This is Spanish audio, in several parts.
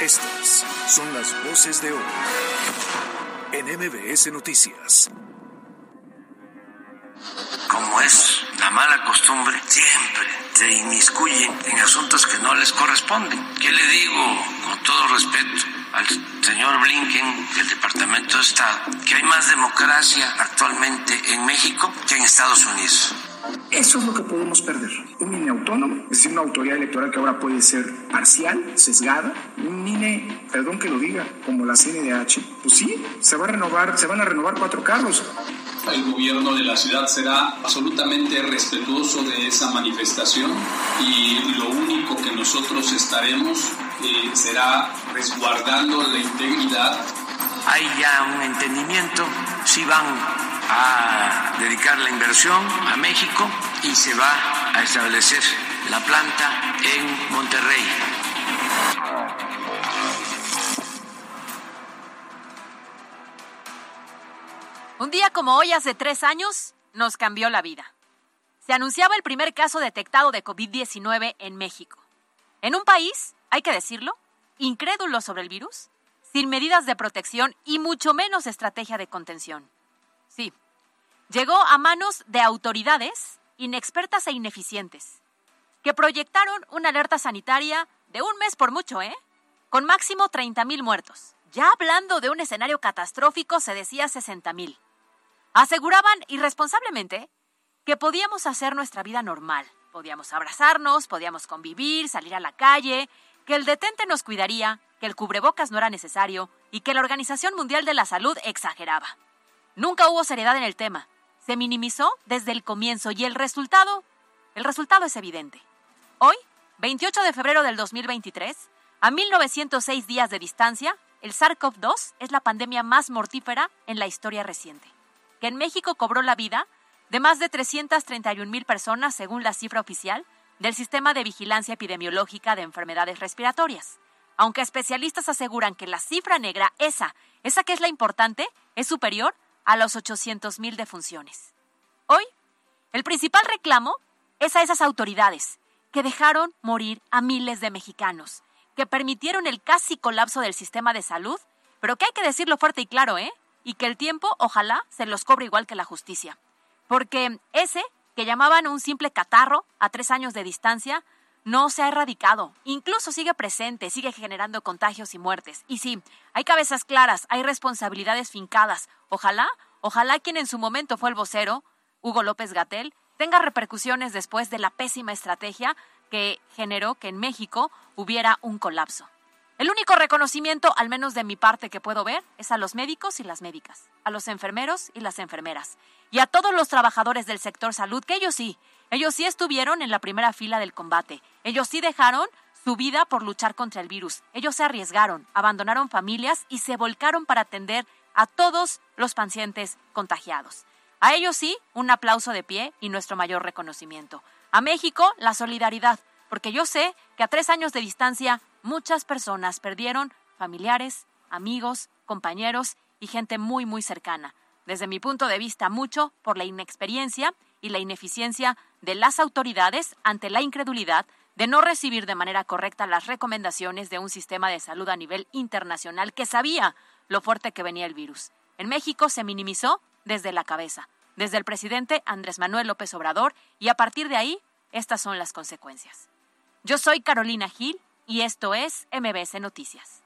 Estas son las voces de hoy en MBS Noticias. Como es la mala costumbre, siempre se inmiscuyen en asuntos que no les corresponden. ¿Qué le digo con todo respeto al señor Blinken del Departamento de Estado? Que hay más democracia actualmente en México que en Estados Unidos. Eso es lo que podemos perder. Un INE autónomo, es decir, una autoridad electoral que ahora puede ser parcial, sesgada. Un INE, perdón que lo diga, como la CNDH. Pues sí, se va a renovar, se van a renovar cuatro carros. El gobierno de la ciudad será absolutamente respetuoso de esa manifestación y lo único que nosotros estaremos eh, será resguardando la integridad. Hay ya un entendimiento, si van a dedicar la inversión a México y se va a establecer la planta en Monterrey. Un día como hoy, hace tres años, nos cambió la vida. Se anunciaba el primer caso detectado de COVID-19 en México. En un país, hay que decirlo, incrédulo sobre el virus, sin medidas de protección y mucho menos estrategia de contención. Sí, llegó a manos de autoridades inexpertas e ineficientes, que proyectaron una alerta sanitaria de un mes por mucho, ¿eh? Con máximo 30.000 muertos. Ya hablando de un escenario catastrófico, se decía 60.000. Aseguraban irresponsablemente que podíamos hacer nuestra vida normal. Podíamos abrazarnos, podíamos convivir, salir a la calle, que el detente nos cuidaría, que el cubrebocas no era necesario y que la Organización Mundial de la Salud exageraba. Nunca hubo seriedad en el tema. Se minimizó desde el comienzo y el resultado, el resultado es evidente. Hoy, 28 de febrero del 2023, a 1906 días de distancia, el SARS-CoV-2 es la pandemia más mortífera en la historia reciente, que en México cobró la vida de más de 331 mil personas según la cifra oficial del Sistema de Vigilancia Epidemiológica de Enfermedades Respiratorias. Aunque especialistas aseguran que la cifra negra, esa, esa que es la importante, es superior a los 800.000 defunciones. Hoy, el principal reclamo es a esas autoridades que dejaron morir a miles de mexicanos, que permitieron el casi colapso del sistema de salud, pero que hay que decirlo fuerte y claro, ¿eh? Y que el tiempo, ojalá, se los cobre igual que la justicia. Porque ese, que llamaban un simple catarro a tres años de distancia, no se ha erradicado, incluso sigue presente, sigue generando contagios y muertes. Y sí, hay cabezas claras, hay responsabilidades fincadas. Ojalá, ojalá quien en su momento fue el vocero, Hugo López Gatel, tenga repercusiones después de la pésima estrategia que generó que en México hubiera un colapso. El único reconocimiento, al menos de mi parte que puedo ver, es a los médicos y las médicas, a los enfermeros y las enfermeras, y a todos los trabajadores del sector salud, que ellos sí, ellos sí estuvieron en la primera fila del combate. Ellos sí dejaron su vida por luchar contra el virus. Ellos se arriesgaron, abandonaron familias y se volcaron para atender a todos los pacientes contagiados. A ellos sí, un aplauso de pie y nuestro mayor reconocimiento. A México, la solidaridad, porque yo sé que a tres años de distancia muchas personas perdieron familiares, amigos, compañeros y gente muy, muy cercana. Desde mi punto de vista, mucho por la inexperiencia y la ineficiencia de las autoridades ante la incredulidad de no recibir de manera correcta las recomendaciones de un sistema de salud a nivel internacional que sabía lo fuerte que venía el virus. En México se minimizó desde la cabeza, desde el presidente Andrés Manuel López Obrador, y a partir de ahí, estas son las consecuencias. Yo soy Carolina Gil y esto es MBS Noticias.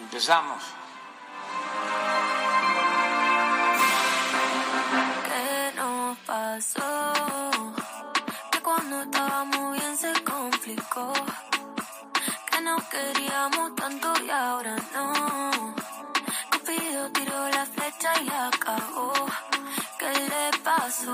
Empezamos. ¿Qué nos pasó? Que cuando estábamos bien se complicó. Que no queríamos tanto y ahora no. Cupido tiró la flecha y acabó. Qué le pasó.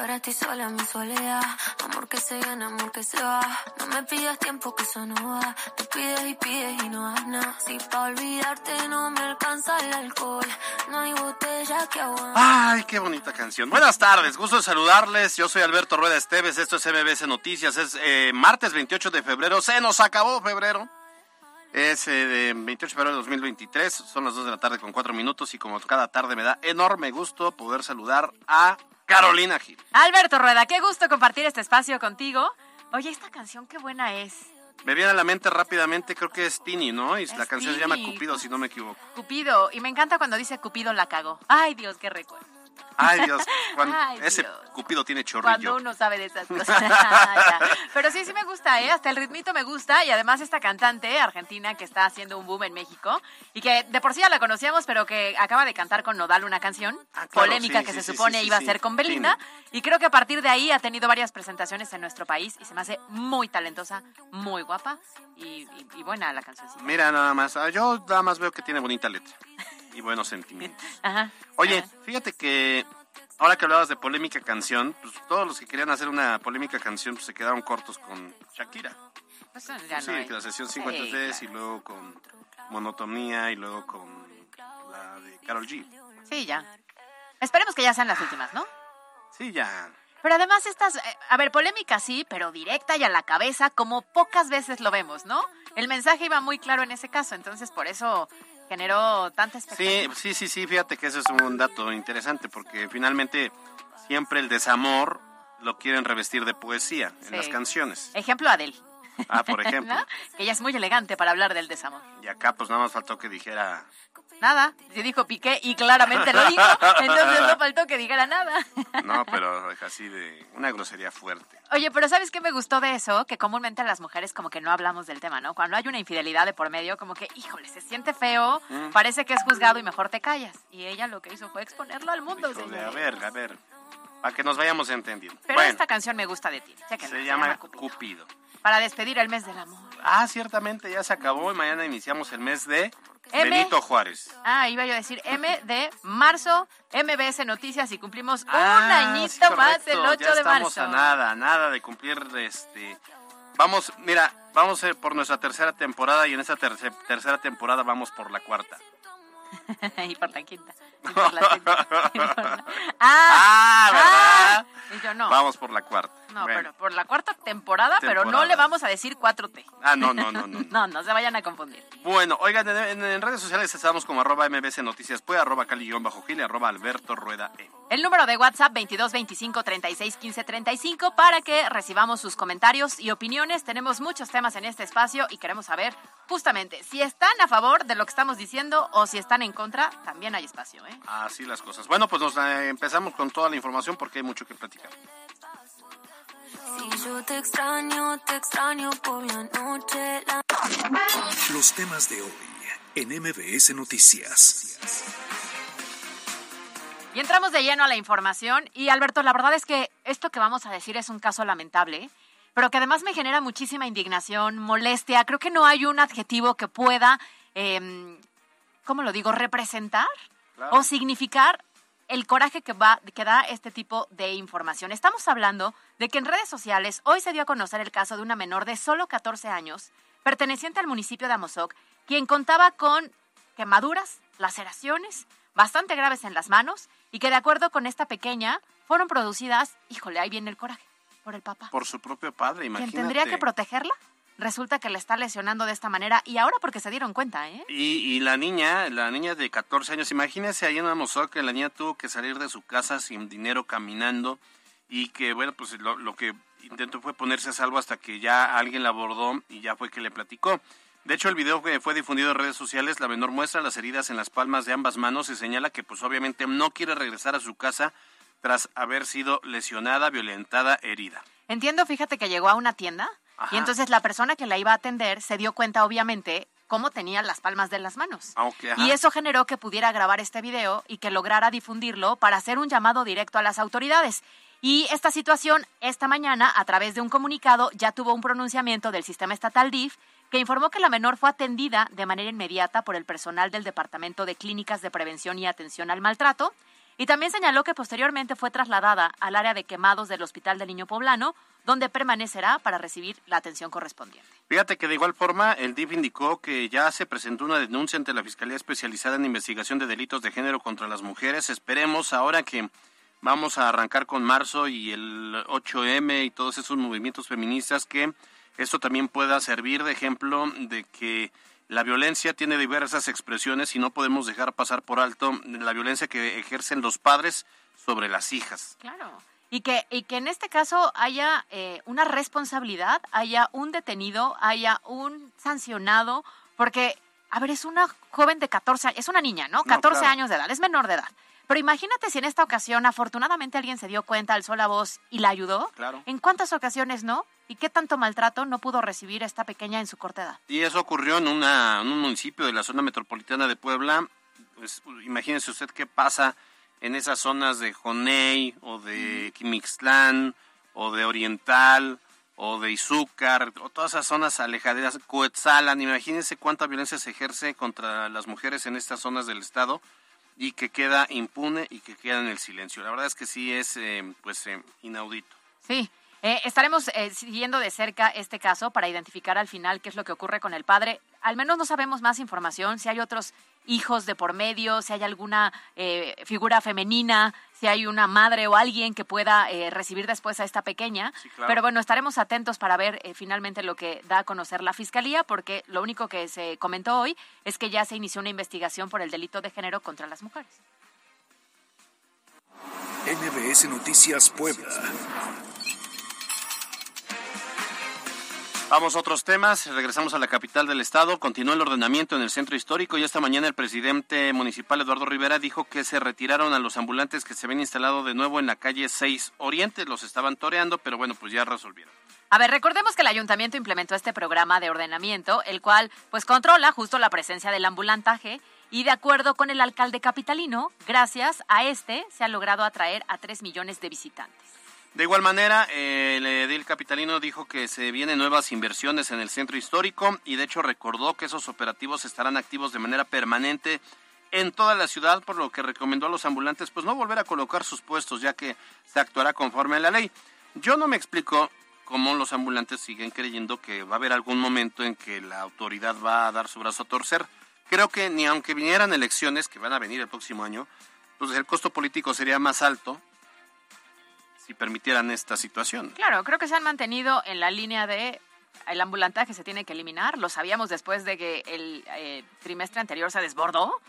Ahora estoy sola en mi soledad. Amor que se gana, amor que se va. No me pidas tiempo que eso no va. Tú pides y pides y no das nada. Si pa' olvidarte no me alcanza el alcohol. No hay botella que aguante. Ay, qué bonita canción. Buenas tardes, gusto de saludarles. Yo soy Alberto Rueda Esteves, esto es MBS Noticias. Es eh, martes 28 de febrero, se nos acabó febrero. Es eh, de 28 de febrero de 2023, son las 2 de la tarde con 4 minutos y como cada tarde me da enorme gusto poder saludar a Carolina Gil. Alberto Rueda, qué gusto compartir este espacio contigo. Oye, esta canción qué buena es. Me viene a la mente rápidamente, creo que es Tini, ¿no? Y la Es canción se llama. Cupido, si no me equivoco. Cupido, y me encanta cuando dice Cupido la cagó. Ay, Dios, qué recuerdo. Ay, Dios, cuando Ay, ese. Cupido tiene Cuando chorrillo. uno sabe de esas cosas. Pero sí, sí me gusta, ¿eh? Hasta el ritmito me gusta. Y además esta cantante argentina que está haciendo un boom en México y que de por sí ya la conocíamos, pero que acaba de cantar con Nodal una canción Ah, claro, polémica sí, que sí, se sí, supone iba a ser con Belinda. Y creo que a partir de ahí ha tenido varias presentaciones en nuestro país y se me hace muy talentosa, muy guapa y, y- y buena la canción. Mira, nada más, ah, yo nada más veo que tiene bonita letra y buenos sentimientos. Ajá. Oye, Ajá. fíjate que ahora que hablabas de polémica canción, pues todos los que querían hacer una polémica canción pues, se quedaron cortos con Shakira. Pues, sí, no hay. que la sesión Sí, 53 claro. y luego con Monotonía y luego con la de Carol G. Sí, ya. Esperemos que ya sean las últimas, ¿no? Sí, ya. Pero además estas, eh, a ver, polémica sí, pero directa y a la cabeza, como pocas veces lo vemos, ¿no? El mensaje iba muy claro en ese caso, entonces por eso generó tanta Sí, expectativa. sí, sí, sí, fíjate que eso es un dato interesante porque finalmente siempre el desamor lo quieren revestir de poesía en Sí. las canciones. Ejemplo Adele, Ah, por ejemplo. ¿no? Que ella es muy elegante para hablar del desamor. Y acá pues nada más faltó que dijera Nada, se dijo Piqué y claramente lo dijo, entonces no faltó que dijera nada. No, pero así de una grosería fuerte. Oye, pero ¿sabes qué me gustó de eso? Que comúnmente las mujeres como que no hablamos del tema, ¿no? Cuando hay una infidelidad de por medio, como que, híjole, se siente feo, Mm. parece que es juzgado y mejor te callas. Y ella lo que hizo fue exponerlo al mundo, Híjole, señores. a ver, a ver, para que nos vayamos entendiendo. Pero bueno, esta canción me gusta de ti. chéquenla, se llama Cupido. Cupido. Para despedir el mes del amor. Ah, ciertamente ya se acabó y mañana iniciamos el mes de M. Benito Juárez. Ah, iba yo a decir M de marzo, MBS Noticias y cumplimos un Ah, añito sí, más el 8 ya de estamos marzo. a nada, nada de cumplir este Vamos, mira, vamos eh, por nuestra tercera temporada y en esa terce- tercera temporada vamos por la cuarta. y por la quinta. Y por la quinta. y por la- Ah, Ah, ¿verdad? y yo no. Vamos por la cuarta. No, Bueno. pero por la cuarta temporada, pero no le vamos a decir 4T. Ah, no, no, no, no. No, no se vayan a confundir. Bueno, oigan, en, redes sociales estamos como arroba mbc noticias, pues arroba cali-gil y arroba alberto rueda e. El número de WhatsApp 22 25 36 15 35 para que recibamos sus comentarios y opiniones. Tenemos muchos temas en este espacio y queremos saber justamente si están a favor de lo que estamos diciendo o si están en contra. También hay espacio, ¿eh? Así las cosas. Bueno, pues nos eh, empezamos con toda la información porque hay mucho que platicar. Si yo te extraño, te extraño por la noche. La... Los temas de hoy en MBS Noticias. Y entramos de lleno a la información. Y Alberto, la verdad es que esto que vamos a decir es un caso lamentable, pero que además me genera muchísima indignación, molestia. Creo que no hay un adjetivo que pueda, eh, ¿cómo lo digo?, representar Claro. o significar el coraje que, va, que da este tipo de información. Estamos hablando de que en redes sociales hoy se dio a conocer el caso de una menor de solo 14 años, perteneciente al municipio de Amozoc, quien contaba con quemaduras, laceraciones bastante graves en las manos y que de acuerdo con esta pequeña fueron producidas, híjole, ahí viene el coraje, por el papá. Por su propio padre, imagínate. tendría que protegerla, resulta que la está lesionando de esta manera y ahora porque se dieron cuenta, ¿eh? Y, y la niña, la niña de 14 años, imagínese ahí en Amozoc que la niña tuvo que salir de su casa sin dinero caminando y que, bueno, pues lo, lo que intentó fue ponerse a salvo hasta que ya alguien la abordó y ya fue que le platicó. De hecho, el video que fue difundido en redes sociales, la menor muestra las heridas en las palmas de ambas manos y señala que pues obviamente no quiere regresar a su casa tras haber sido lesionada, violentada, herida. Entiendo, fíjate que llegó a una tienda Ajá. y entonces la persona que la iba a atender se dio cuenta, obviamente, cómo tenía las palmas de las manos. Ah. Y eso generó que pudiera grabar este video y que lograra difundirlo para hacer un llamado directo a las autoridades. Y esta situación, esta mañana, a través de un comunicado, ya tuvo un pronunciamiento del sistema estatal DIF que informó que la menor fue atendida de manera inmediata por el personal del Departamento de Clínicas de Prevención y Atención al Maltrato. Y también señaló que posteriormente fue trasladada al área de quemados del Hospital del Niño Poblano, donde permanecerá para recibir la atención correspondiente. Fíjate que de igual forma el DIF indicó que ya se presentó una denuncia ante la Fiscalía Especializada en Investigación de Delitos de Género contra las Mujeres. Esperemos ahora que vamos a arrancar con marzo y el 8M y todos esos movimientos feministas que esto también pueda servir de ejemplo de que la violencia tiene diversas expresiones y no podemos dejar pasar por alto la violencia que ejercen los padres sobre las hijas. Claro. Y que, y que en este caso haya eh, una responsabilidad, haya un detenido, haya un sancionado, porque, a ver, es una joven de 14 años, es una niña, ¿no? 14 años de edad, es menor de edad. Pero imagínate si en esta ocasión afortunadamente alguien se dio cuenta, alzó la voz y la ayudó. Claro. ¿En cuántas ocasiones no? ¿Y qué tanto maltrato no pudo recibir esta pequeña en su corta edad? Y eso ocurrió en, una, en un municipio de la zona metropolitana de Puebla. Pues, imagínese usted qué pasa en esas zonas de Joney o de Quimixtlán o de Oriental o de Izúcar o todas esas zonas alejaderas, Coetzalan, imagínense cuánta violencia se ejerce contra las mujeres en estas zonas del estado y que queda impune y que queda en el silencio. La verdad es que sí es eh, pues eh, inaudito. Sí, eh, estaremos eh, siguiendo de cerca este caso para identificar al final qué es lo que ocurre con el padre. Al menos no sabemos más información, si hay otros hijos de por medio, si hay alguna eh, figura femenina, si hay una madre o alguien que pueda recibir después a esta pequeña. Pero bueno, estaremos atentos para ver finalmente lo que da a conocer la Fiscalía, porque lo único que se comentó hoy es que ya se inició una investigación por el delito de género contra las mujeres. NBS Noticias Puebla. Vamos a otros temas. Regresamos a la capital del estado. Continúa el ordenamiento en el centro histórico y esta mañana el presidente municipal Eduardo Rivera dijo que se retiraron a los ambulantes que se habían instalado de nuevo en la calle 6 Oriente. Los estaban toreando, pero bueno, pues ya resolvieron. A ver, recordemos que el ayuntamiento implementó este programa de ordenamiento, el cual pues controla justo la presencia del ambulantaje y de acuerdo con el alcalde capitalino, gracias a este se ha logrado atraer a 3 millones de visitantes. De igual manera, el edil capitalino dijo que se vienen nuevas inversiones en el centro histórico y de hecho recordó que esos operativos estarán activos de manera permanente en toda la ciudad, por lo que recomendó a los ambulantes pues no volver a colocar sus puestos ya que se actuará conforme a la ley. Yo no me explico cómo los ambulantes siguen creyendo que va a haber algún momento en que la autoridad va a dar su brazo a torcer. Creo que ni aunque vinieran elecciones, que van a venir el próximo año, pues el costo político sería más alto y permitieran esta situación. Claro, creo que se han mantenido en la línea de el ambulantaje se tiene que eliminar. Lo sabíamos después de que el eh, trimestre anterior se desbordó.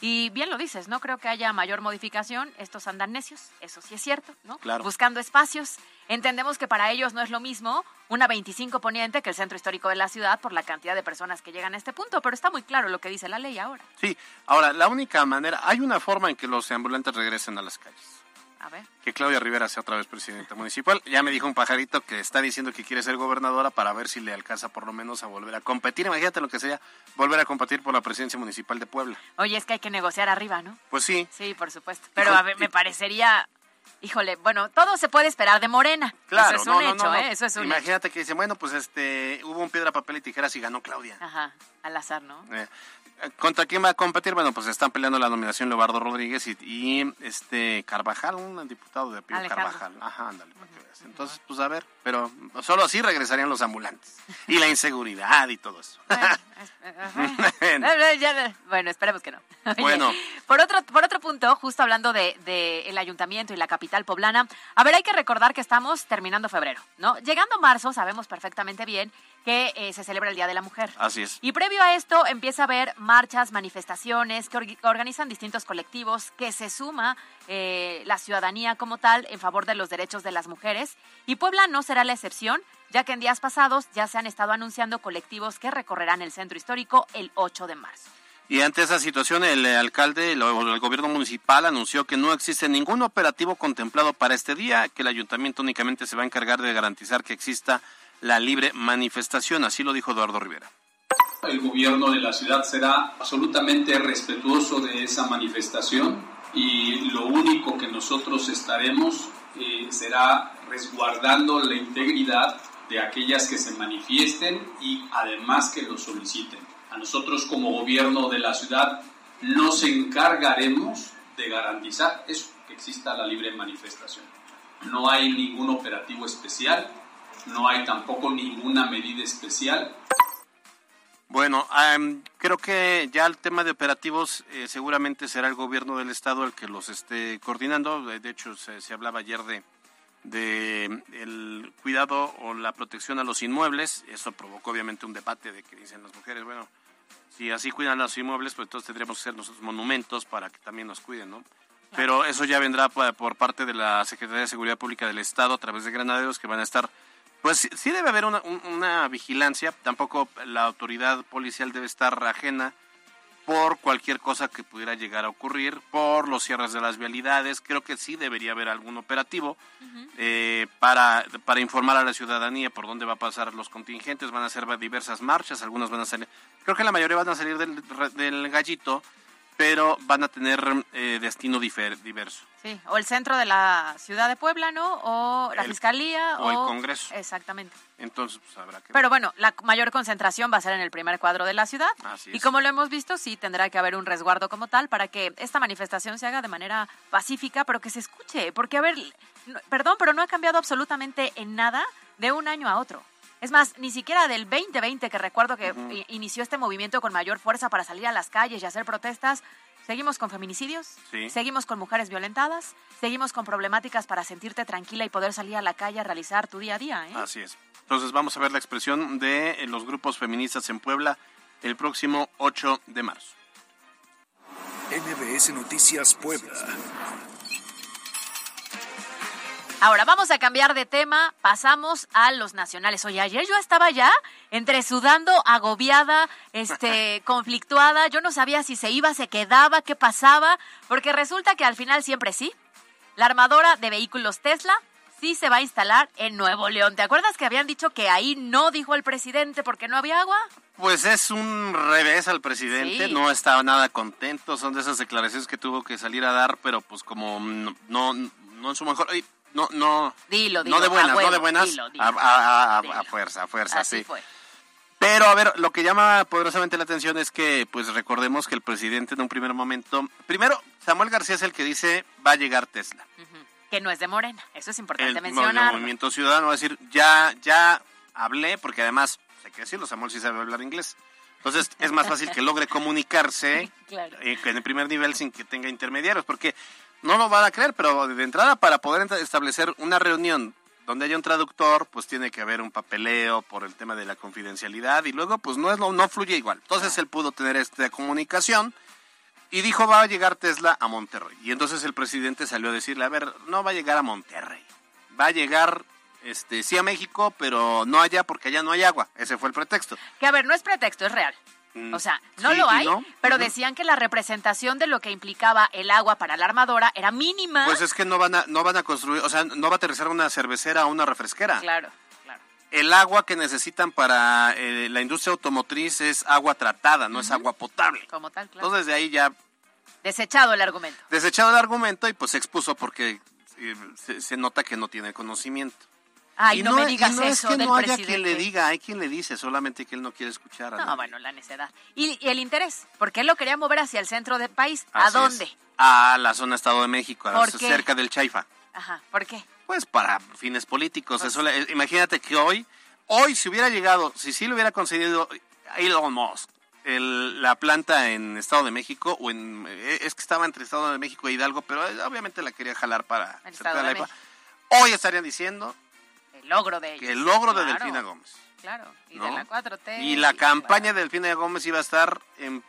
Y bien lo dices, no creo que haya mayor modificación. Estos andan necios, eso sí es cierto, ¿no? Claro. Buscando espacios. Entendemos que para ellos no es lo mismo una 25 poniente que el centro histórico de la ciudad por la cantidad de personas que llegan a este punto, pero está muy claro lo que dice la ley ahora. Sí, ahora, la única manera, hay una forma en que los ambulantes regresen a las calles. A ver. Que Claudia Rivera sea otra vez presidenta municipal. Ya me dijo un pajarito que está diciendo que quiere ser gobernadora para ver si le alcanza por lo menos a volver a competir. Imagínate lo que sería volver a competir por la presidencia municipal de Puebla. Oye, es que hay que negociar arriba, ¿no? Pues sí. Sí, por supuesto. Pero a ver, me parecería Híjole, bueno, todo se puede esperar de Morena. Claro, eso es un hecho, ¿eh? Eso es un Imagínate que dicen, bueno, pues este, hubo un piedra, papel y tijeras y ganó Claudia. Ajá, al azar, ¿no? Eh, ¿Contra quién va a competir? Bueno, pues están peleando la nominación Leobardo Rodríguez y, este Carvajal, un diputado de apellido Carvajal. Ajá, ándale, para que veas. Entonces, pues a ver, pero solo así regresarían los ambulantes. Y la inseguridad y todo eso. bueno, esperemos que no. bueno. Por otro, por otro punto, justo hablando de, de, el ayuntamiento y la capital poblana, a ver, hay que recordar que estamos terminando febrero, ¿no? Llegando marzo, sabemos perfectamente bien que eh, se celebra el Día de la Mujer. Así es. Y previo a esto empieza a haber marchas, manifestaciones que organizan distintos colectivos, que se suma eh, la ciudadanía como tal en favor de los derechos de las mujeres. Y Puebla no será la excepción, ya que en días pasados ya se han estado anunciando colectivos que recorrerán el centro histórico el 8 de marzo. Y ante esa situación, el alcalde, el, el gobierno municipal anunció que no existe ningún operativo contemplado para este día, que el ayuntamiento únicamente se va a encargar de garantizar que exista la libre manifestación. Así lo dijo Eduardo Rivera. El gobierno de la ciudad será absolutamente respetuoso de esa manifestación y lo único que nosotros estaremos eh, será resguardando la integridad de aquellas que se manifiesten y además que lo soliciten. A nosotros como gobierno de la ciudad nos encargaremos de garantizar eso, que exista la libre manifestación. No hay ningún operativo especial, no hay tampoco ninguna medida especial. Bueno, creo que ya el tema de operativos eh, seguramente será el gobierno del estado el que los esté coordinando. De hecho, se, se hablaba ayer de, de el cuidado o la protección a los inmuebles. Eso provocó obviamente un debate de que dicen las mujeres, bueno, si así cuidan los inmuebles, pues entonces tendríamos que hacer nosotros monumentos para que también nos cuiden, ¿no? Pero eso ya vendrá por parte de la Secretaría de Seguridad Pública del Estado a través de granaderos que van a estar pues sí debe haber una, una, vigilancia, tampoco la autoridad policial debe estar ajena por cualquier cosa que pudiera llegar a ocurrir, por los cierres de las vialidades, creo que sí debería haber algún operativo eh, para, para informar a la ciudadanía por dónde va a pasar los contingentes, van a ser diversas marchas, algunos van a salir, creo que la mayoría van a salir del, del gallito, pero van a tener eh, destino diverso. Sí, o el centro de la ciudad de Puebla, ¿no? O la fiscalía. O, el Congreso. Exactamente. Entonces, pues habrá que. Pero bueno, la mayor concentración va a ser en el primer cuadro de la ciudad. Así Y como lo hemos visto, sí tendrá que haber un resguardo como tal para que esta manifestación se haga de manera pacífica, pero que se escuche. Porque, a ver, perdón, pero no ha cambiado absolutamente en nada de un año a otro. Es más, ni siquiera del 2020, que recuerdo que inició este movimiento con mayor fuerza para salir a las calles y hacer protestas, seguimos con feminicidios, seguimos con mujeres violentadas, seguimos con problemáticas para sentirte tranquila y poder salir a la calle a realizar tu día a día. ¿eh? Así es. Entonces vamos a ver la expresión de los grupos feministas en Puebla el próximo 8 de marzo. NBS Noticias Puebla. Ahora vamos a cambiar de tema, pasamos a los nacionales. Oye, ayer yo estaba ya entre sudando, agobiada, este, conflictuada, yo no sabía si se iba, se quedaba, qué pasaba, porque resulta que al final siempre sí. La armadora de vehículos Tesla sí se va a instalar en Nuevo León. ¿Te acuerdas que habían dicho que ahí no dijo el presidente porque no había agua? Pues es un revés al presidente, no estaba nada contento, son de esas declaraciones que tuvo que salir a dar, pero pues como no, no, en su mejor no, no. Dilo, dilo. No de buenas, no de buenas. A, fuerza, a fuerza, sí. Pero a ver, lo que llama poderosamente la atención es que, pues recordemos que el presidente en un primer momento, primero, Samuel García es el que dice va a llegar Tesla. Que no es de Morena, eso es importante mencionar. El movimiento ciudadano va a decir, ya, ya hablé, porque además, hay que decirlo, Samuel sí sabe hablar inglés. Entonces es más fácil que logre comunicarse eh, en el primer nivel sin que tenga intermediarios, porque no lo van a creer, pero de entrada para poder establecer una reunión donde haya un traductor, pues tiene que haber un papeleo por el tema de la confidencialidad y luego pues no es no fluye igual. Entonces él pudo tener esta comunicación y dijo va a llegar Tesla a Monterrey. Y entonces el presidente salió a decirle, a ver, no va a llegar a Monterrey. Va a llegar este sí a México, pero no allá porque allá no hay agua. Ese fue el pretexto. Que a ver, no es pretexto, es real. Mm. O sea, no lo hay, pero decían que la representación de lo que implicaba el agua para la armadora era mínima. Pues es que no van a, no van a construir, o sea, no va a aterrizar una cervecera o una refresquera. Claro, claro. El agua que necesitan para eh, la industria automotriz es agua tratada, no es agua potable. Como tal, claro. Entonces de ahí ya... Desechado el argumento. Desechado el argumento y pues se expuso porque eh, se nota que no tiene conocimiento. Ay, no, me digas no eso es que no haya quien le diga, hay quien le dice, solamente que él no quiere escuchar. no, bueno, la necedad. ¿Y, el interés, porque él lo quería mover hacia el centro del país. ¿A dónde? A la zona Estado de México, cerca del Chaifa. Ajá, ¿por qué? Pues para fines políticos. Pues eso, imagínate que hoy, hoy si hubiera llegado, si sí lo hubiera concedido Elon Musk, la planta en Estado de México, o en, eh, es que estaba entre Estado de México e Hidalgo, pero obviamente la quería jalar para... Estado de Hoy estarían diciendo, el logro de ellos. el logro de Delfina Gómez. Claro, y de la 4T. Y la campaña de Delfina Gómez iba a estar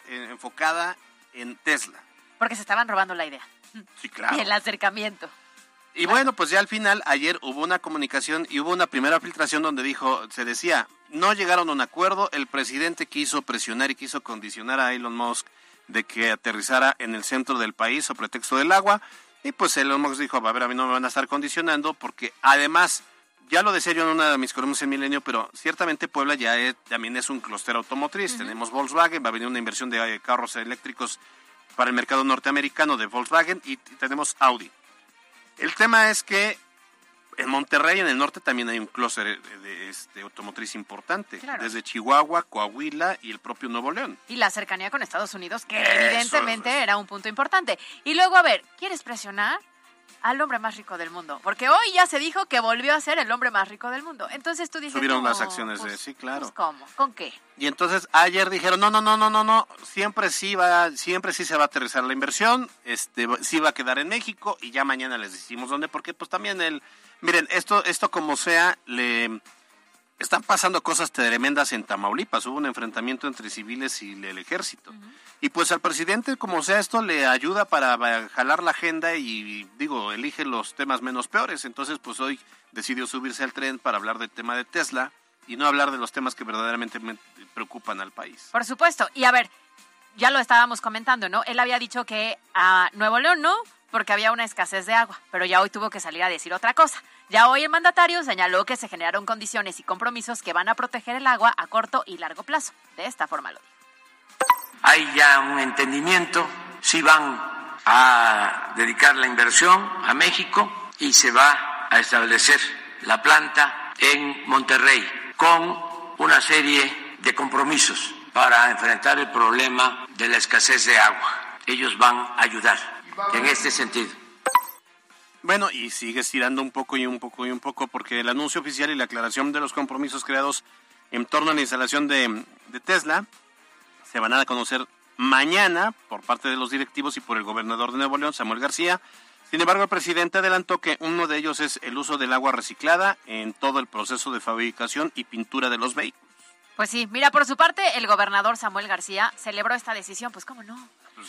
enfocada en Tesla. Porque se estaban robando la idea. Sí, claro. Y el acercamiento. Y bueno, pues ya al final, ayer hubo una comunicación y hubo una primera filtración donde dijo, se decía, no llegaron a un acuerdo, el presidente quiso presionar y quiso condicionar a Elon Musk de que aterrizara en el centro del país o pretexto del agua. Y pues Elon Musk dijo, a ver, a mí no me van a estar condicionando porque además ya lo decía yo en una de mis columnas en Milenio, pero ciertamente Puebla ya también es un clúster automotriz. Tenemos Volkswagen, va a venir una inversión de eh, carros eléctricos para el mercado norteamericano de Volkswagen y tenemos Audi. El tema es que En Monterrey, en el norte, también hay un clúster de este, automotriz importante, desde Chihuahua, Coahuila y el propio Nuevo León. Y la cercanía con Estados Unidos, que evidentemente era un punto importante. Y luego, a ver, ¿quieres presionar? Al hombre más rico del mundo. Porque hoy ya se dijo que volvió a ser el hombre más rico del mundo. Entonces tú dices. Subieron las acciones de. Pues, sí, claro. Pues, ¿Cómo? ¿Con qué? Y entonces ayer dijeron: no, no, no, no, no, no. Siempre sí va, siempre sí se va a aterrizar la inversión. Este, sí va a quedar en México. Y ya mañana les decimos dónde. Porque pues también el. Miren, esto, esto como sea, le están pasando cosas tremendas en Tamaulipas. Hubo un enfrentamiento entre civiles y el ejército. Y pues al presidente, como sea esto, le ayuda para jalar la agenda y, digo, elige los temas menos peores. Entonces, pues hoy decidió subirse al tren para hablar del tema de Tesla y no hablar de los temas que verdaderamente preocupan al país. Por supuesto. Y a ver, ya lo estábamos comentando, ¿no? Él había dicho que a Nuevo León no, porque había una escasez de agua, pero ya hoy tuvo que salir a decir otra cosa. Ya hoy el mandatario señaló que se generaron condiciones y compromisos que van a proteger el agua a corto y largo plazo. De esta forma lo dijo hay ya un entendimiento, si van a dedicar la inversión a México y se va a establecer la planta en Monterrey con una serie de compromisos para enfrentar el problema de la escasez de agua. Ellos van a ayudar en este sentido. Bueno, y sigue estirando un poco y un poco y un poco porque el anuncio oficial y la aclaración de los compromisos creados en torno a la instalación de, de Tesla se van a conocer mañana por parte de los directivos y por el gobernador de Nuevo León, Samuel García. Sin embargo, el presidente adelantó que uno de ellos es el uso del agua reciclada en todo el proceso de fabricación y pintura de los vehículos. Pues sí, mira, por su parte, el gobernador Samuel García celebró esta decisión, pues cómo no.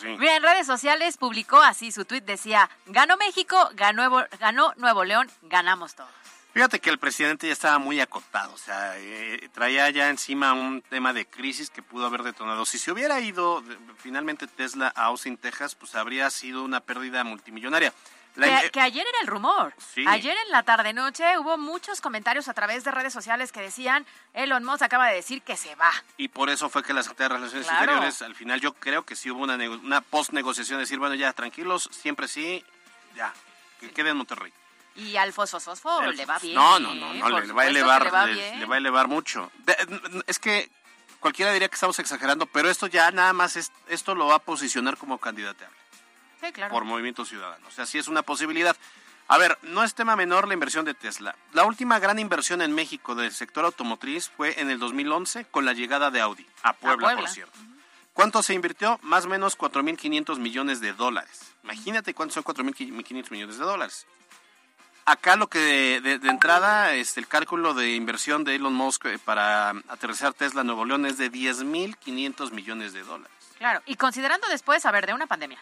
Pues mira, en redes sociales publicó así su tuit, decía, ganó México, ganó, ganó Nuevo León, ganamos todos. Fíjate que el presidente ya estaba muy acotado, o sea, eh, traía ya encima un tema de crisis que pudo haber detonado. Si se hubiera ido finalmente Tesla a Austin, Texas, pues habría sido una pérdida multimillonaria. Que, ayer era el rumor. Ayer en la tarde-noche hubo muchos comentarios a través de redes sociales que decían, Elon Musk acaba de decir que se va. Y por eso fue que la Secretaría de Relaciones Exteriores, al final yo creo que sí hubo una, una post-negociación, decir, bueno, ya, tranquilos, siempre sí, ya, que quede en Monterrey. Y al fosfosfosfo le va bien. No, no, no, no le, va a elevar, le va, le, va a elevar mucho. es que cualquiera diría que estamos exagerando, pero esto ya nada más es, esto lo va a posicionar como candidato Sí, claro. Por Movimiento Ciudadano. O sea, sí es una posibilidad. A ver, no es tema menor la inversión de Tesla. La última gran inversión en México del sector automotriz fue en el 2011 con la llegada de Audi a Puebla, por cierto. ¿Cuánto se invirtió? Más o menos 4.500 millones de dólares. Imagínate cuántos son 4.500 millones de dólares. Acá lo que de, entrada, este, el cálculo de inversión de Elon Musk eh, para aterrizar Tesla Nuevo León es de 10.500 millones de dólares. Claro, y considerando después, a ver, de una pandemia.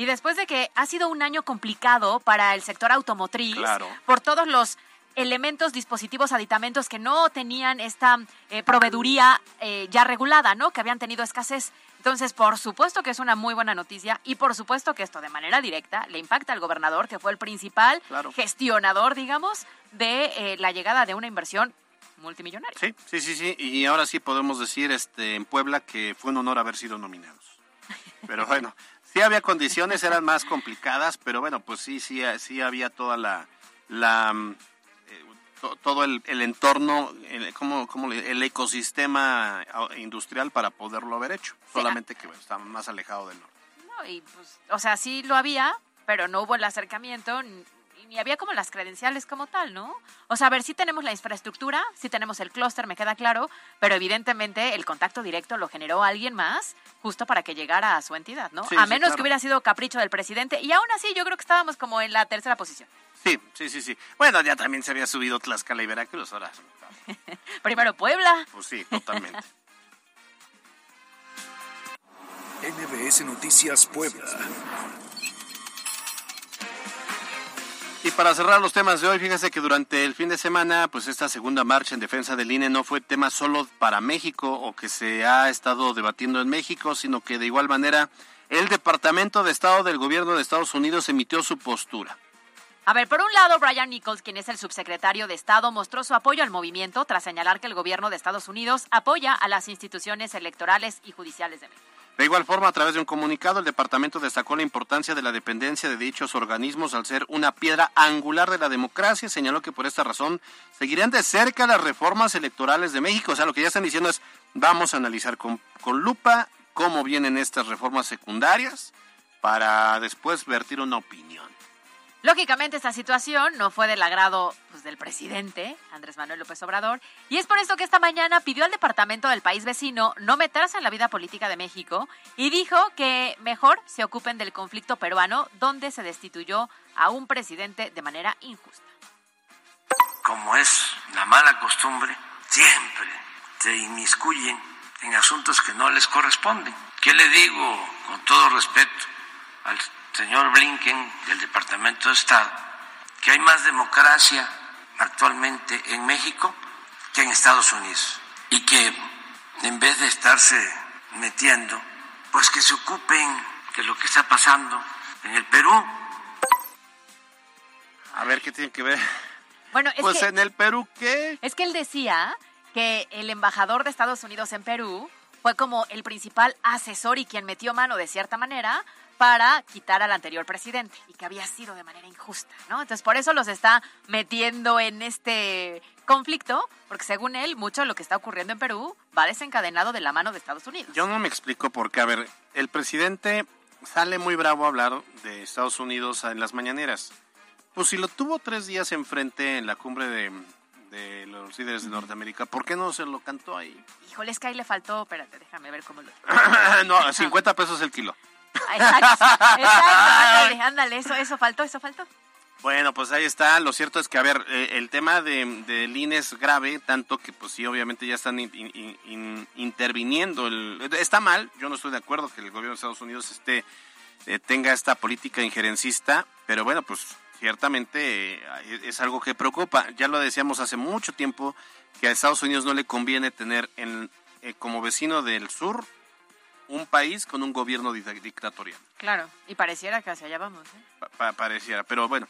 Y después de que ha sido un año complicado para el sector automotriz, por todos los elementos, dispositivos, aditamentos que no tenían esta eh, proveeduría eh, ya regulada, ¿no? Que habían tenido escasez. Entonces, por supuesto que es una muy buena noticia y por supuesto que esto de manera directa le impacta al gobernador, que fue el principal gestionador, digamos, de eh, la llegada de una inversión multimillonaria. Sí, sí, sí, sí. Y ahora sí podemos decir este, en Puebla que fue un honor haber sido nominados. Pero bueno, sí había condiciones, eran más complicadas, pero bueno, pues sí, sí, sí había toda la, la mm, todo el, entorno, el, como, como el ecosistema industrial para poderlo haber hecho, solamente que está más alejado del norte. No, y pues, o sea, sí lo había, pero no hubo el acercamiento ni había como las credenciales como tal, ¿no? O sea, a ver, sí tenemos la infraestructura, sí tenemos el clúster, me queda claro, pero evidentemente el contacto directo lo generó alguien más justo para que llegara a su entidad, ¿no? a menos que hubiera sido capricho del presidente y aún así yo creo que estábamos como en la tercera posición. Sí, sí, sí, sí. Bueno, ya también se había subido Tlaxcala y Veracruz, ahora. Primero Puebla. Pues sí, totalmente. NBS Noticias Puebla. Y para cerrar los temas de hoy, fíjese que durante el fin de semana, pues esta segunda marcha en defensa del INE no fue tema solo para México o que se ha estado debatiendo en México, sino que de igual manera el Departamento de Estado del Gobierno de Estados Unidos emitió su postura. A ver, por un lado, Brian Nichols, quien es el subsecretario de Estado, mostró su apoyo al movimiento tras señalar que el gobierno de Estados Unidos apoya a las instituciones electorales y judiciales de México. De igual forma, a través de un comunicado, el departamento destacó la importancia de la dependencia de dichos organismos al ser una piedra angular de la democracia. Señaló que por esta razón seguirían de cerca las reformas electorales de México. O sea, lo que ya están diciendo es, vamos a analizar con, con lupa cómo vienen estas reformas secundarias para después vertir una opinión. Lógicamente esta situación no fue del agrado pues, del presidente, Andrés Manuel López Obrador, y es por esto que esta mañana pidió al departamento del país vecino no meterse en la vida política de México y dijo que mejor se ocupen del conflicto peruano donde se destituyó a un presidente de manera injusta. Como es la mala costumbre, siempre se inmiscuyen en asuntos que no les corresponden. ¿Qué le digo con todo respeto al señor Blinken del Departamento de Estado que hay más democracia actualmente en México que en Estados Unidos y que en vez de estarse metiendo, pues que se ocupen de lo que está pasando en el Perú. A ver qué tiene que ver. Bueno, es pues que, en el Perú, ¿qué? es que él decía que el embajador de Estados Unidos en Perú fue como el principal asesor y quien metió mano de cierta manera para quitar al anterior presidente y que había sido de manera injusta, ¿no? Entonces por eso los está metiendo en este conflicto, porque según él, mucho de lo que está ocurriendo en Perú va desencadenado de la mano de Estados Unidos. Yo no me explico por qué. A ver, el presidente sale muy bravo a hablar de Estados Unidos en las mañaneras. Pues si lo tuvo tres días enfrente en la cumbre de, de los líderes de Norteamérica, ¿por qué no se lo cantó ahí? Híjole, es que ahí le faltó, espérate, déjame ver cómo lo... no, 50 pesos el kilo. Exacto, exacto, ándale, ándale, eso, eso faltó, eso faltó. Bueno, pues ahí está. Lo cierto es que, a ver, eh, el tema de, del INE es grave, tanto que, pues sí, obviamente ya están in- in- in- interviniendo. El, está mal, yo no estoy de acuerdo que el gobierno de Estados Unidos esté, eh, tenga esta política injerencista, pero bueno, pues ciertamente eh, es algo que preocupa. Ya lo decíamos hace mucho tiempo que a Estados Unidos no le conviene tener en, como vecino del sur un país con un gobierno dic- dictatorial. Claro, y pareciera que hacia allá vamos. ¿eh? Pa- pa- pareciera. Pero bueno,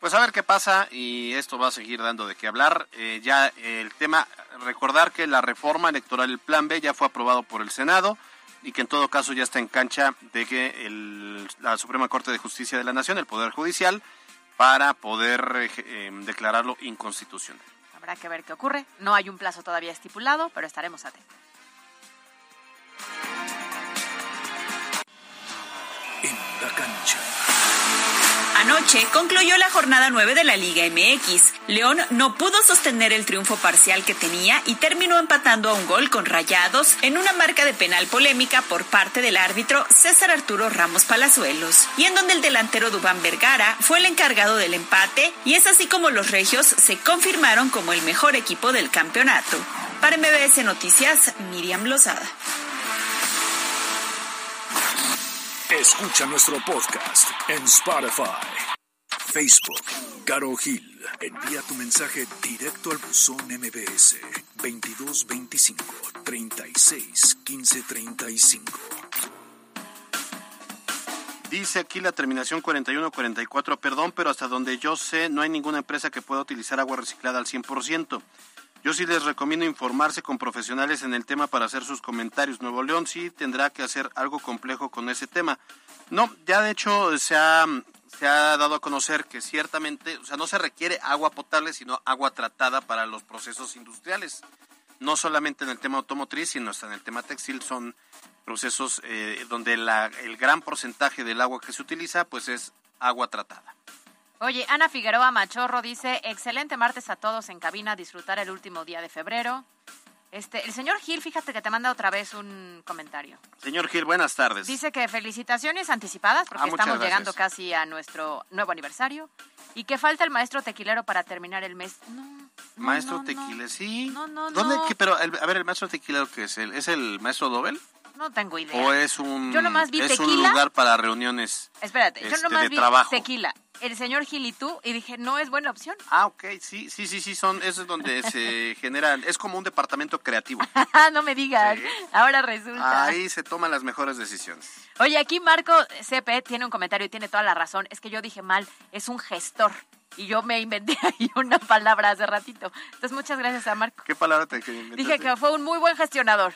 pues a ver qué pasa y esto va a seguir dando de qué hablar. Eh, ya el tema, recordar que la reforma electoral, el Plan B, ya fue aprobado por el Senado y que en todo caso ya está en cancha de que el- la Suprema Corte de Justicia de la Nación, el Poder Judicial, para poder eh, eh, declararlo inconstitucional. Habrá que ver qué ocurre. No hay un plazo todavía estipulado, pero estaremos atentos. Anoche concluyó la jornada 9 de la Liga MX. León no pudo sostener el triunfo parcial que tenía y terminó empatando a un gol con rayados en una marca de penal polémica por parte del árbitro César Arturo Ramos Palazuelos, y en donde el delantero Dubán Vergara fue el encargado del empate y es así como los regios se confirmaron como el mejor equipo del campeonato. Para MBS Noticias, Miriam Lozada. Escucha nuestro podcast en Spotify, Facebook, Caro Gil. Envía tu mensaje directo al buzón MBS 2225 36 15 35. Dice aquí la terminación 4144, perdón, pero hasta donde yo sé no hay ninguna empresa que pueda utilizar agua reciclada al 100%. Yo sí les recomiendo informarse con profesionales en el tema para hacer sus comentarios. Nuevo León sí tendrá que hacer algo complejo con ese tema. No, ya de hecho se ha, se ha dado a conocer que ciertamente, o sea, no se requiere agua potable, sino agua tratada para los procesos industriales. No solamente en el tema automotriz, sino hasta en el tema textil son procesos eh, donde la- el gran porcentaje del agua que se utiliza pues es agua tratada. Oye, Ana Figueroa Machorro dice, excelente martes a todos en cabina, disfrutar el último día de febrero. Este, el señor Gil, fíjate que te manda otra vez un comentario. Señor Gil, buenas tardes. Dice que felicitaciones anticipadas porque Ah, estamos llegando casi a nuestro nuevo aniversario y que falta el maestro tequilero para terminar el mes. No, no, maestro no. Tequila, sí. No, no, ¿Dónde? no. qué- pero, el- a ver, el maestro Tequila, ¿qué es? ¿El, ¿Es el maestro Dobel? No tengo idea. ¿O es un, Yo nomás vi es un tequila. lugar para reuniones? Espérate, yo este, nomás de vi trabajo? tequila, el señor Gil y tú y dije, no es buena opción. Ah, ok, sí, sí, sí, sí, son, eso es donde se generan, es como un departamento creativo. no me digas, Sí. ahora resulta. Ahí se toman las mejores decisiones. Oye, aquí Marco CP tiene un comentario y tiene toda la razón. Es que yo dije mal, es un gestor. Y yo me inventé ahí una palabra hace ratito. Entonces, muchas gracias a Marco. ¿Qué palabra te inventaste? Dije que fue un muy buen gestionador.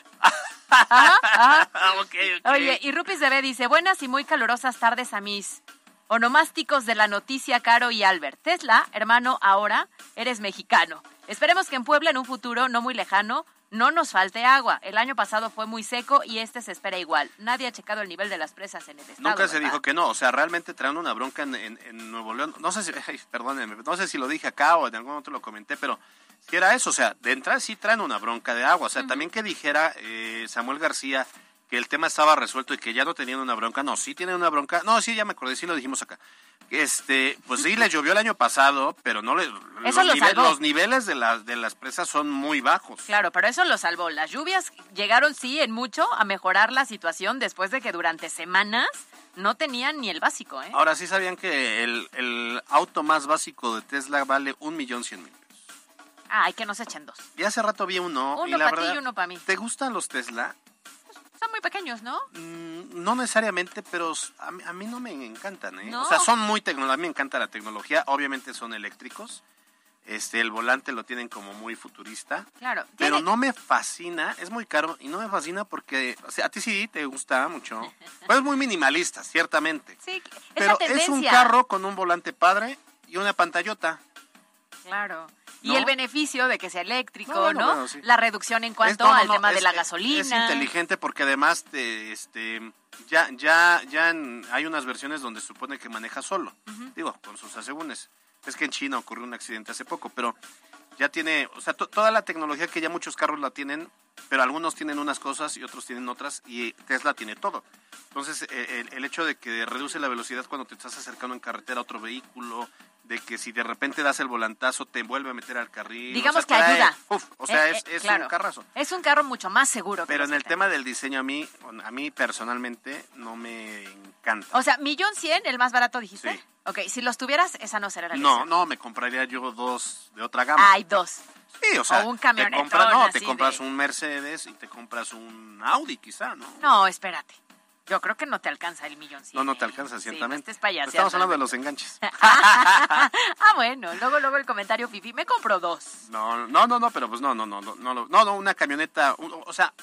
Oye, y Rupis Bebé dice, buenas y muy calurosas tardes a mis onomásticos de la noticia, Caro y Albert. Tesla, hermano, ahora eres mexicano. Esperemos que en Puebla en un futuro no muy lejano no nos falte agua. El año pasado fue muy seco y este se espera igual. Nadie ha checado el nivel de las presas en el estado. Nunca se dijo que no. O sea, realmente traen una bronca en, Nuevo León. No sé si, perdónenme, no sé si lo dije acá o en algún momento lo comenté, pero si era eso. O sea, de entrada sí traen una bronca de agua. O sea, también que dijera eh, Samuel García que el tema estaba resuelto y que ya no tenían una bronca. No, sí tienen una bronca. No, sí, ya me acordé, sí lo dijimos acá. Este, pues sí, les llovió el año pasado, pero no le, los, niveles de las, de las presas son muy bajos. Claro, pero eso lo salvó. Las lluvias llegaron, sí, en mucho a mejorar la situación después de que durante semanas no tenían ni el básico. ¿eh? Ahora sí sabían que el, auto más básico de Tesla vale un millón cien mil. Ay, que nos echen dos. Y hace rato vi uno. Uno para ti y uno para mí. ¿Te gustan los Tesla? son muy pequeños, ¿no? Mm, no necesariamente, pero a mí, no me encantan, ¿eh? O sea, son muy tecnológicos, a mí me encanta la tecnología, obviamente son eléctricos. Este, el volante lo tienen como muy futurista. Claro. Pero no me fascina, es muy caro y no me fascina porque, o sea, a ti sí te gusta mucho. Pues es muy minimalista, ciertamente. Sí, pero es un carro con un volante padre y una pantallota. Claro. Y el beneficio de que sea eléctrico, ¿no? La reducción en cuanto al tema de la gasolina. Es inteligente porque además te, este, ya, ya, ya hay unas versiones donde se supone que maneja solo. Digo, con sus asegúnes. Es que en China ocurrió un accidente hace poco, pero ya tiene, o sea, toda la tecnología que ya muchos carros la tienen, pero algunos tienen unas cosas y otros tienen otras, y Tesla tiene todo. Entonces, e, el, el hecho de que reduce la velocidad cuando te estás acercando en carretera a otro vehículo, de que si de repente das el volantazo te vuelve a meter al carril. Digamos que ayuda. o sea, eh, es, eh, un carrazo. Es un carro mucho más seguro. Pero en el tema del diseño a mí, a mí personalmente no me encanta. O sea, millón cien, el más barato dijiste. Sí. Ok, si los tuvieras, esa no será la No, no, me compraría yo dos de otra gama. Hay dos. Sí, o sea, un te compras, no, te compras un Mercedes y te compras un Audi quizá, ¿no? No, espérate. Yo creo que no te alcanza el millón. No, no te alcanza, ciertamente. Sí, no Estamos hablando de los enganches. ah, bueno. Luego, luego el comentario, Fifi. Me compro dos. No, no, no, no, pero pues no, no, no, no, no, no, una camioneta, o sea,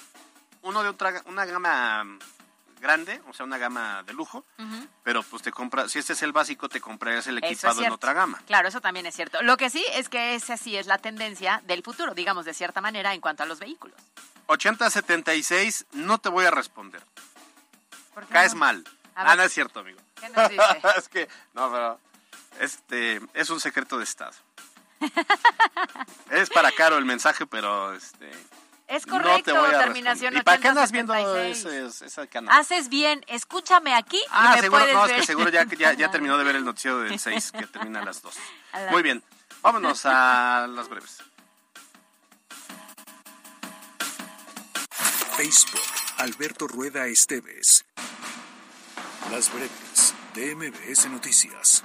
uno de otra, una gama grande, o sea, una gama de lujo, pero pues te compras, si este es el básico, te comprarías el equipado en otra gama. Claro, eso también es cierto. Lo que sí es que esa sí es la tendencia del futuro, digamos, de cierta manera, en cuanto a los vehículos. 8076, no te voy a responder. Caes mal. Ah, no es cierto, amigo. ¿Qué nos dice? es que, no, pero, este, es un secreto de Estado. es para Caro el mensaje, pero, este... Es correcto, terminación ¿Y para qué andas viendo ese, ese, canal? Haces bien, escúchame aquí ah, y seguro, no, es que seguro ya, ya, ya terminó de ver el noticiero del 6, que termina a las 2. Muy bien, vámonos a las breves. Facebook, Alberto Rueda Esteves. Las breves de MBS Noticias.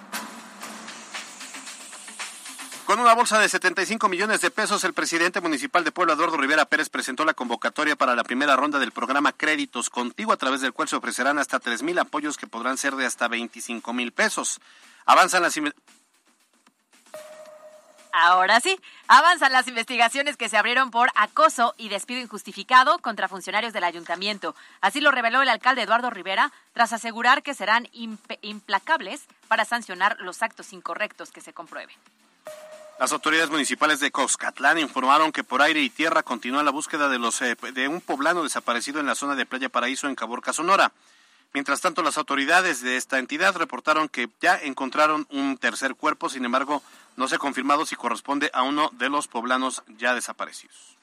Con una bolsa de 75 millones de pesos, el presidente municipal de Puebla, Eduardo Rivera Pérez, presentó la convocatoria para la primera ronda del programa Créditos Contigo, a través del cual se ofrecerán hasta 3 mil apoyos que podrán ser de hasta 25 mil pesos. Avanzan las, Ahora sí, avanzan las investigaciones que se abrieron por acoso y despido injustificado contra funcionarios del ayuntamiento. Así lo reveló el alcalde Eduardo Rivera tras asegurar que serán implacables para sancionar los actos incorrectos que se comprueben. Las autoridades municipales de Coscatlán informaron que por aire y tierra continúa la búsqueda de, los, eh, de un poblano desaparecido en la zona de Playa Paraíso en Caborca, Sonora. Mientras tanto, las autoridades de esta entidad reportaron que ya encontraron un tercer cuerpo, sin embargo, no se ha confirmado si corresponde a uno de los poblanos ya desaparecidos.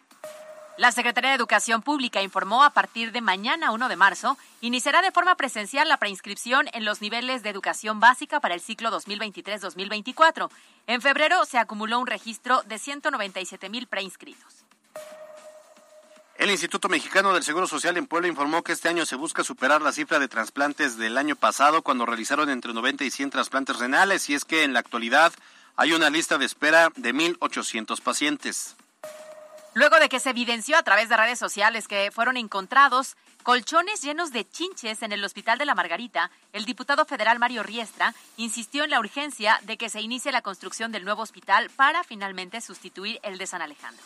La Secretaría de Educación Pública informó a partir de mañana 1 de marzo iniciará de forma presencial la preinscripción en los niveles de educación básica para el ciclo 2023-2024. En febrero se acumuló un registro de 197 mil preinscritos. El Instituto Mexicano del Seguro Social en Puebla informó que este año se busca superar la cifra de trasplantes del año pasado cuando realizaron entre 90 y 100 trasplantes renales y es que en la actualidad hay una lista de espera de 1.800 pacientes. Luego de que se evidenció a través de redes sociales que fueron encontrados colchones llenos de chinches en el Hospital de la Margarita, el diputado federal Mario Riestra insistió en la urgencia de que se inicie la construcción del nuevo hospital para finalmente sustituir el de San Alejandro.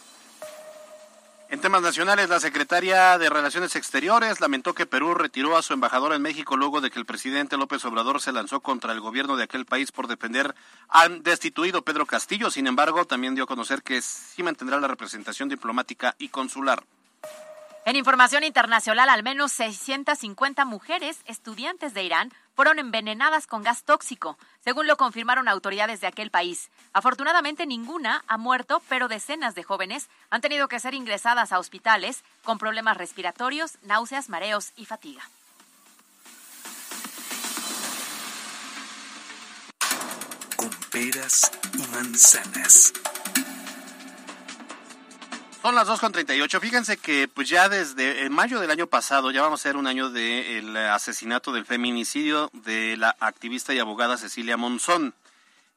En temas nacionales, la secretaria de Relaciones Exteriores lamentó que Perú retiró a su embajador en México luego de que el presidente López Obrador se lanzó contra el gobierno de aquel país por defender al destituido Pedro Castillo. Sin embargo, también dio a conocer que sí mantendrá la representación diplomática y consular. En información internacional, al menos 650 mujeres estudiantes de Irán fueron envenenadas con gas tóxico, según lo confirmaron autoridades de aquel país. Afortunadamente ninguna ha muerto, pero decenas de jóvenes han tenido que ser ingresadas a hospitales con problemas respiratorios, náuseas, mareos y fatiga. Con peras y manzanas. Son las 2.38. Fíjense que pues ya desde mayo del año pasado, ya vamos a ser un año del asesinato del feminicidio de la activista y abogada Cecilia Monzón.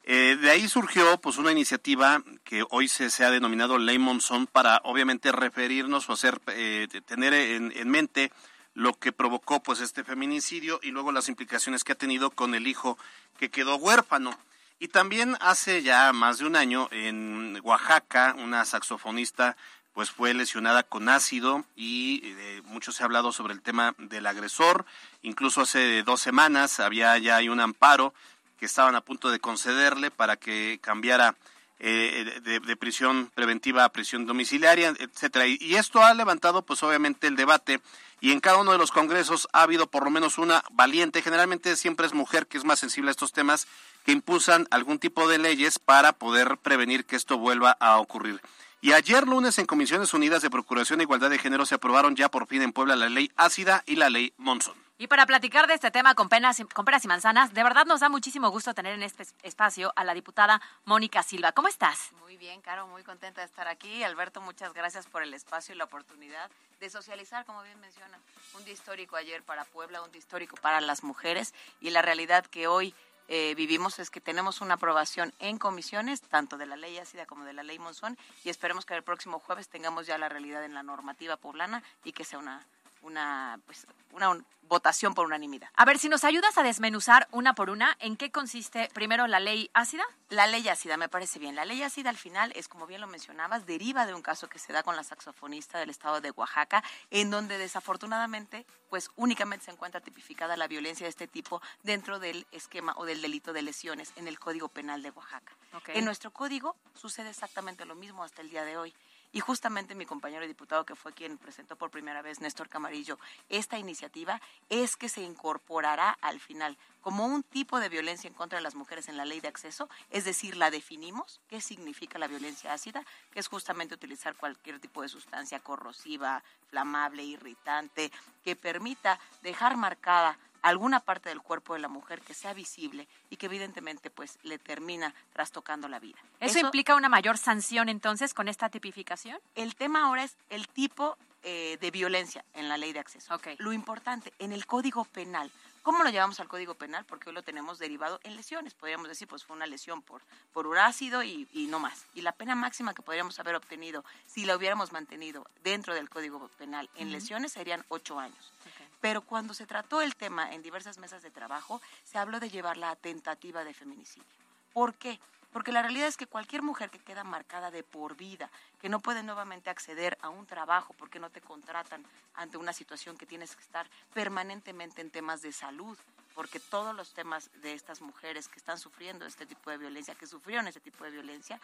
Eh, de ahí surgió pues una iniciativa que hoy se, se ha denominado Ley Monzón para obviamente referirnos o hacer eh, tener en, en, mente lo que provocó pues este feminicidio y luego las implicaciones que ha tenido con el hijo que quedó huérfano. Y también hace ya más de un año en Oaxaca, una saxofonista pues fue lesionada con ácido y eh, mucho se ha hablado sobre el tema del agresor. Incluso hace dos semanas había ya un amparo que estaban a punto de concederle para que cambiara eh, de, prisión preventiva a prisión domiciliaria, etcétera. Y, y, esto ha levantado, pues obviamente, el debate. Y en cada uno de los congresos ha habido por lo menos una valiente, generalmente siempre es mujer que es más sensible a estos temas, que impulsan algún tipo de leyes para poder prevenir que esto vuelva a ocurrir. Y ayer lunes en Comisiones Unidas de Procuración e Igualdad de Género se aprobaron ya por fin en Puebla la ley ácida y la ley Monzón. Y para platicar de este tema con, penas, con peras y manzanas, de verdad nos da muchísimo gusto tener en este espacio a la diputada Mónica Silva. ¿Cómo estás? Muy bien, Caro, muy contenta de estar aquí. Alberto, muchas gracias por el espacio y la oportunidad de socializar, como bien menciona, un día histórico ayer para Puebla, un día histórico para las mujeres y la realidad que hoy eh, vivimos es que tenemos una aprobación en comisiones, tanto de la ley ácida como de la ley Monzón, y esperemos que el próximo jueves tengamos ya la realidad en la normativa poblana y que sea una, una, pues, una votación por unanimidad. A ver, si nos ayudas a desmenuzar una por una, ¿en qué consiste primero la ley ácida? La ley ácida, me parece bien. La ley ácida al final es, como bien lo mencionabas, deriva de un caso que se da con la saxofonista del estado de Oaxaca, en donde desafortunadamente, pues únicamente se encuentra tipificada la violencia de este tipo dentro del esquema o del delito de lesiones en el Código Penal de Oaxaca. Okay. En nuestro código sucede exactamente lo mismo hasta el día de hoy. Y justamente mi compañero diputado, que fue quien presentó por primera vez, Néstor Camarillo, esta iniciativa es que se incorporará al final como un tipo de violencia en contra de las mujeres en la ley de acceso, es decir, la definimos, qué significa la violencia ácida, que es justamente utilizar cualquier tipo de sustancia corrosiva, flamable, irritante, que permita dejar marcada alguna parte del cuerpo de la mujer que sea visible y que evidentemente pues le termina trastocando la vida. ¿Eso, ¿Eso implica una mayor sanción entonces con esta tipificación? El tema ahora es el tipo eh, de violencia en la ley de acceso. Okay. Lo importante, en el Código Penal, ¿Cómo lo llevamos al Código Penal? Porque hoy lo tenemos derivado en lesiones. Podríamos decir, pues fue una lesión por, por urácido y, y, no más. Y la pena máxima que podríamos haber obtenido si la hubiéramos mantenido dentro del Código Penal en uh -huh. lesiones serían ocho años. Pero cuando se trató el tema en diversas mesas de trabajo, se habló de llevarla a tentativa de feminicidio. ¿Por qué? Porque la realidad es que cualquier mujer que queda marcada de por vida, que no puede nuevamente acceder a un trabajo porque no te contratan ante una situación que tienes que estar permanentemente en temas de salud, porque todos los temas de estas mujeres que están sufriendo este tipo de violencia, que sufrieron este tipo de violencia,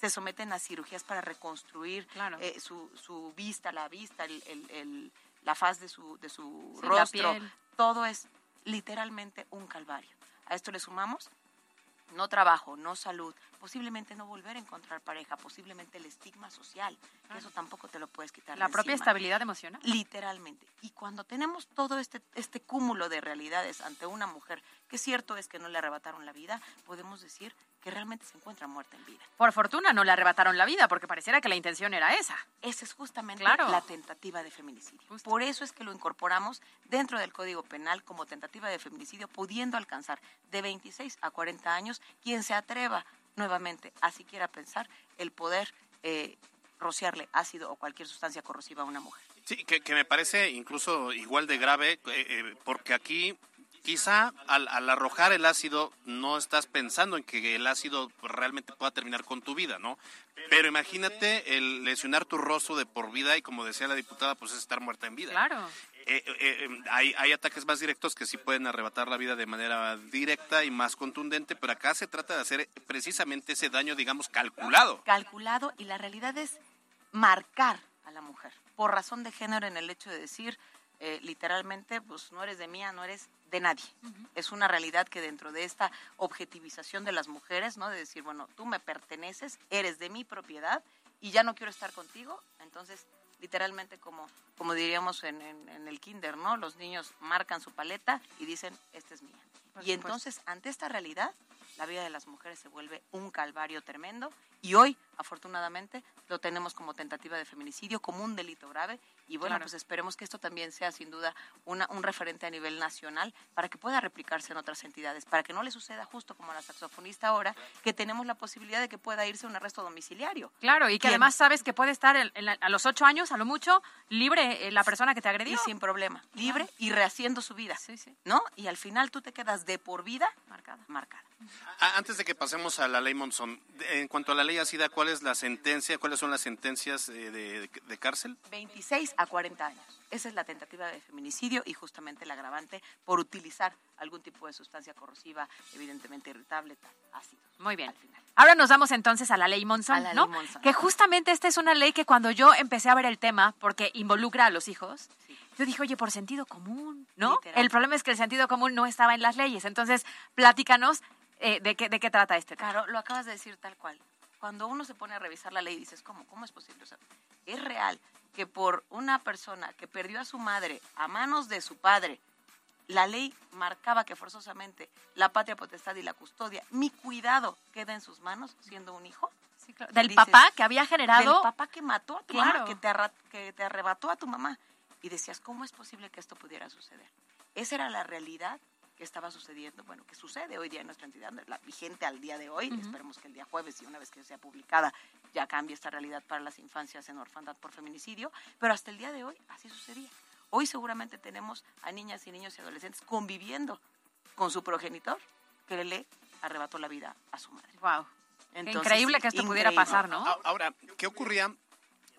se someten a cirugías para reconstruir claro. eh, su, su, vista, la vista, el, el, el, la faz de su, de su sí, rostro. Todo es literalmente un calvario. A esto le sumamos no trabajo, no salud, posiblemente no volver a encontrar pareja, posiblemente el estigma social, que eso tampoco te lo puedes quitar. La propia encima. estabilidad emocional. Literalmente. Y cuando tenemos todo este, este cúmulo de realidades ante una mujer, que cierto es que no le arrebataron la vida, podemos decir que realmente se encuentra muerta en vida. Por fortuna no le arrebataron la vida, porque pareciera que la intención era esa. Esa es justamente claro. la tentativa de feminicidio. Justo. Por eso es que lo incorporamos dentro del Código Penal como tentativa de feminicidio, pudiendo alcanzar de 26 a 40 años quien se atreva nuevamente a siquiera pensar el poder eh, rociarle ácido o cualquier sustancia corrosiva a una mujer. Sí, que, que me parece incluso igual de grave, eh, eh, porque aquí quizá al, al, arrojar el ácido no estás pensando en que el ácido realmente pueda terminar con tu vida, ¿no? Pero imagínate el lesionar tu rostro de por vida y como decía la diputada, pues es estar muerta en vida. Claro. Eh, eh, eh, hay, hay, ataques más directos que sí pueden arrebatar la vida de manera directa y más contundente, pero acá se trata de hacer precisamente ese daño, digamos, calculado. Calculado y la realidad es marcar a la mujer por razón de género en el hecho de decir literalmente, pues no eres de mía, no eres de nadie. Es una realidad que dentro de esta objetivización de las mujeres, ¿no? De decir, bueno, tú me perteneces, eres de mi propiedad y ya no quiero estar contigo, entonces literalmente como, como diríamos en, en, el kinder, ¿no? Los niños marcan su paleta y dicen, esta es mía. y entonces, ante esta realidad, la vida de las mujeres se vuelve un calvario tremendo y hoy, afortunadamente, lo tenemos como tentativa de feminicidio, como un delito grave y bueno, pues esperemos que esto también sea sin duda una, un referente a nivel nacional para que pueda replicarse en otras entidades, para que no le suceda justo como a la saxofonista ahora, que tenemos la posibilidad de que pueda irse a un arresto domiciliario. Claro, y que además sabes que puede estar a los ocho años, a lo mucho, libre eh, la persona que te agredió. Y sin problema, libre y rehaciendo su vida, sí, sí. ¿no? Y al final tú te quedas de por vida marcada. marcada. Antes de que pasemos a la ley Monzón, en cuanto a la ley ASIDA, ¿cuál es la sentencia? ¿Cuáles son las sentencias eh, de, de cárcel? 26 a 40 años. Esa es la tentativa de feminicidio y justamente el agravante por utilizar algún tipo de sustancia corrosiva, evidentemente irritable, ácido. Muy bien. Ahora nos vamos entonces a la ley Monzón, ¿no? Que justamente esta es una ley que cuando yo empecé a ver el tema, porque involucra a los hijos, yo dije, oye, por sentido común, ¿no? El problema es que el sentido común no estaba en las leyes. Entonces, platícanos eh, de, qué, de qué trata este tema. Claro, lo acabas de decir tal cual. Cuando uno se pone a revisar la ley, dices, ¿cómo? ¿Cómo es posible? O sea, es real que por una persona que perdió a su madre a manos de su padre, la ley marcaba que forzosamente la patria potestad y la custodia, mi cuidado queda en sus manos siendo un hijo. Del papá que había generado. Del papá que mató a tu mamá, que te, que te arrebató a tu mamá. Y decías, ¿cómo es posible que esto pudiera suceder? Esa era la realidad que estaba sucediendo, bueno, que sucede hoy día en nuestra entidad, la vigente al día de hoy, esperemos que el día jueves y una vez que sea publicada ya cambie esta realidad para las infancias en orfandad por feminicidio, pero hasta el día de hoy así sucedía. Hoy seguramente tenemos a niñas y niños y adolescentes conviviendo con su progenitor que le arrebató la vida a su madre. Wow. increíble que esto pudiera pasar, ¿no? Ahora, ¿qué ocurría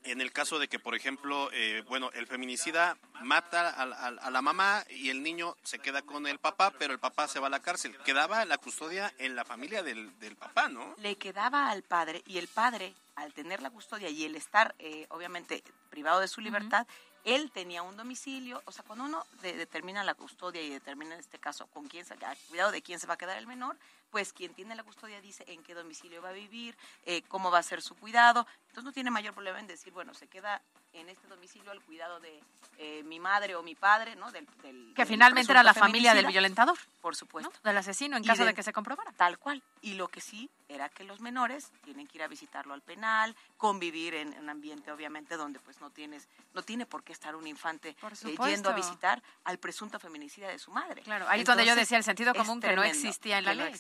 en el caso de que, por ejemplo, eh, bueno, el feminicida mata a, la mamá y el niño se queda con el papá, pero el papá se va a la cárcel. Quedaba la custodia en la familia del, papá, ¿no? Le quedaba al padre y el padre, al tener la custodia y el estar, eh, obviamente, privado de su libertad, él tenía un domicilio, o sea, cuando uno determina la custodia y determina en este caso con quién se, cuidado de quién se va a quedar el menor, pues quien tiene la custodia dice en qué domicilio va a vivir, eh, cómo va a ser su cuidado, entonces no tiene mayor problema en decir, bueno, se queda en este domicilio al cuidado de eh, mi madre o mi padre, ¿no? Del, que finalmente era la familia del violentador. Por supuesto. Del asesino, en caso de, que se comprobara. Tal cual. Y lo que sí era que los menores tienen que ir a visitarlo al penal, convivir en, un ambiente, obviamente, donde pues no tienes, no tiene por qué estar un infante eh, yendo a visitar al presunto feminicida de su madre. Claro, ahí es donde yo decía el sentido común que no existía en la ley.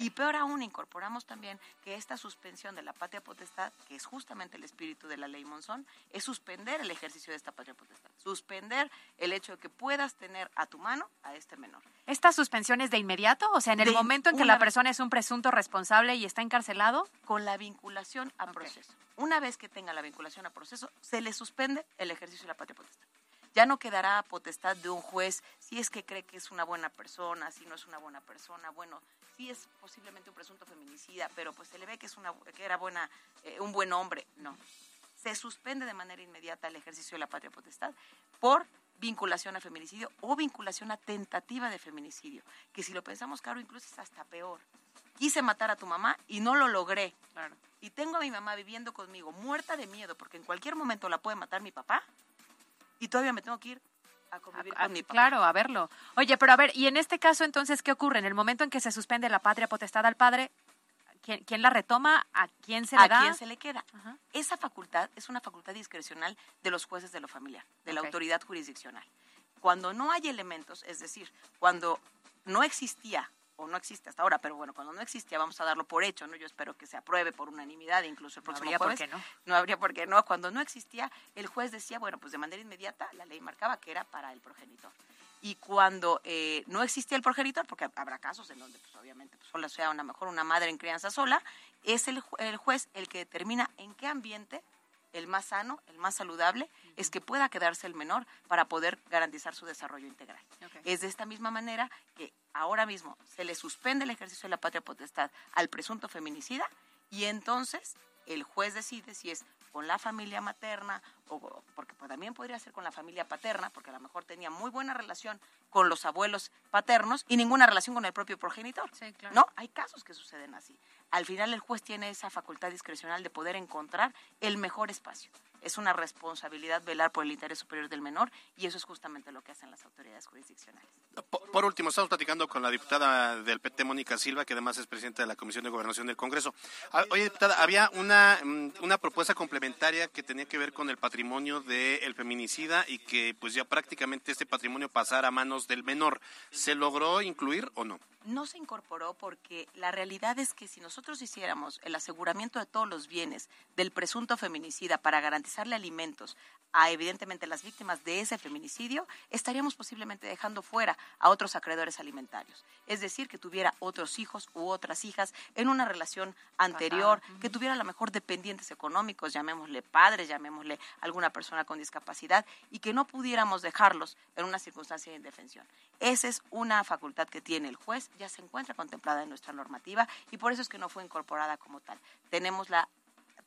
Y peor aún, incorporamos también que esta suspensión de la patria potestad, que es justamente el espíritu de la ley Monzón, es suspender el ejercicio de esta patria potestad, suspender el hecho de que puedas tener a tu mano a este menor. ¿Esta suspensión es de inmediato? O sea, en el momento en que la persona es un presunto responsable y está encarcelado? Con la vinculación a proceso. Una vez que tenga la vinculación a proceso, se le suspende el ejercicio de la patria potestad ya no quedará potestad de un juez si es que cree que es una buena persona, si no es una buena persona. Bueno, si es posiblemente un presunto feminicida, pero pues se le ve que es una que era buena eh, un buen hombre. No, se suspende de manera inmediata el ejercicio de la patria potestad por vinculación a feminicidio o vinculación a tentativa de feminicidio, que si lo pensamos, claro, incluso es hasta peor. Quise matar a tu mamá y no lo logré. Y tengo a mi mamá viviendo conmigo, muerta de miedo, porque en cualquier momento la puede matar mi papá, y todavía me tengo que ir a convivir con mi papá. Claro, a verlo. Oye, pero a ver, ¿y en este caso entonces qué ocurre? En el momento en que se suspende la patria potestad al padre, ¿Quién, la retoma? ¿A quién se le da? A quién se le queda. Esa facultad es una facultad discrecional de los jueces de lo familiar, de la autoridad jurisdiccional. Cuando no hay elementos, es decir, cuando no existía o no existe hasta ahora, pero bueno, cuando no existía vamos a darlo por hecho, ¿no? Yo espero que se apruebe por unanimidad, incluso el próximo no habría Por qué no. no habría por qué no. Cuando no existía, el juez decía, bueno, pues de manera inmediata la ley marcaba que era para el progenitor. y cuando eh, no existía el progenitor, porque habrá casos en donde pues, obviamente pues, solo sea una mejor una madre en crianza sola, es el, el juez el que determina en qué ambiente el más sano, el más saludable, es que pueda quedarse el menor para poder garantizar su desarrollo integral. Es de esta misma manera que ahora mismo se le suspende el ejercicio de la patria potestad al presunto feminicida y entonces el juez decide si es con la familia materna, o porque pues, también podría ser con la familia paterna, porque a lo mejor tenía muy buena relación con los abuelos paternos y ninguna relación con el propio progenitor. No, hay casos que suceden así. Al final el juez tiene esa facultad discrecional de poder encontrar el mejor espacio es una responsabilidad velar por el interés superior del menor y eso es justamente lo que hacen las autoridades jurisdiccionales. Por, último, estamos platicando con la diputada del PT, Mónica Silva, que además es presidenta de la Comisión de Gobernación del Congreso. Ah, oye, diputada, había una, mm, una propuesta complementaria que tenía que ver con el patrimonio del feminicida y que pues ya prácticamente este patrimonio pasara a manos del menor. ¿Se logró incluir o no? No se incorporó porque la realidad es que si nosotros hiciéramos el aseguramiento de todos los bienes del presunto feminicida para garantizar alimentos a evidentemente las víctimas de ese feminicidio, estaríamos posiblemente dejando fuera a otros acreedores alimentarios. Es decir, que tuviera otros hijos u otras hijas en una relación anterior, que tuviera a lo mejor dependientes económicos, llamémosle padres, llamémosle alguna persona con discapacidad, y que no pudiéramos dejarlos en una circunstancia de indefensión. Esa es una facultad que tiene el juez, ya se encuentra contemplada en nuestra normativa y por eso es que no fue incorporada como tal. Tenemos la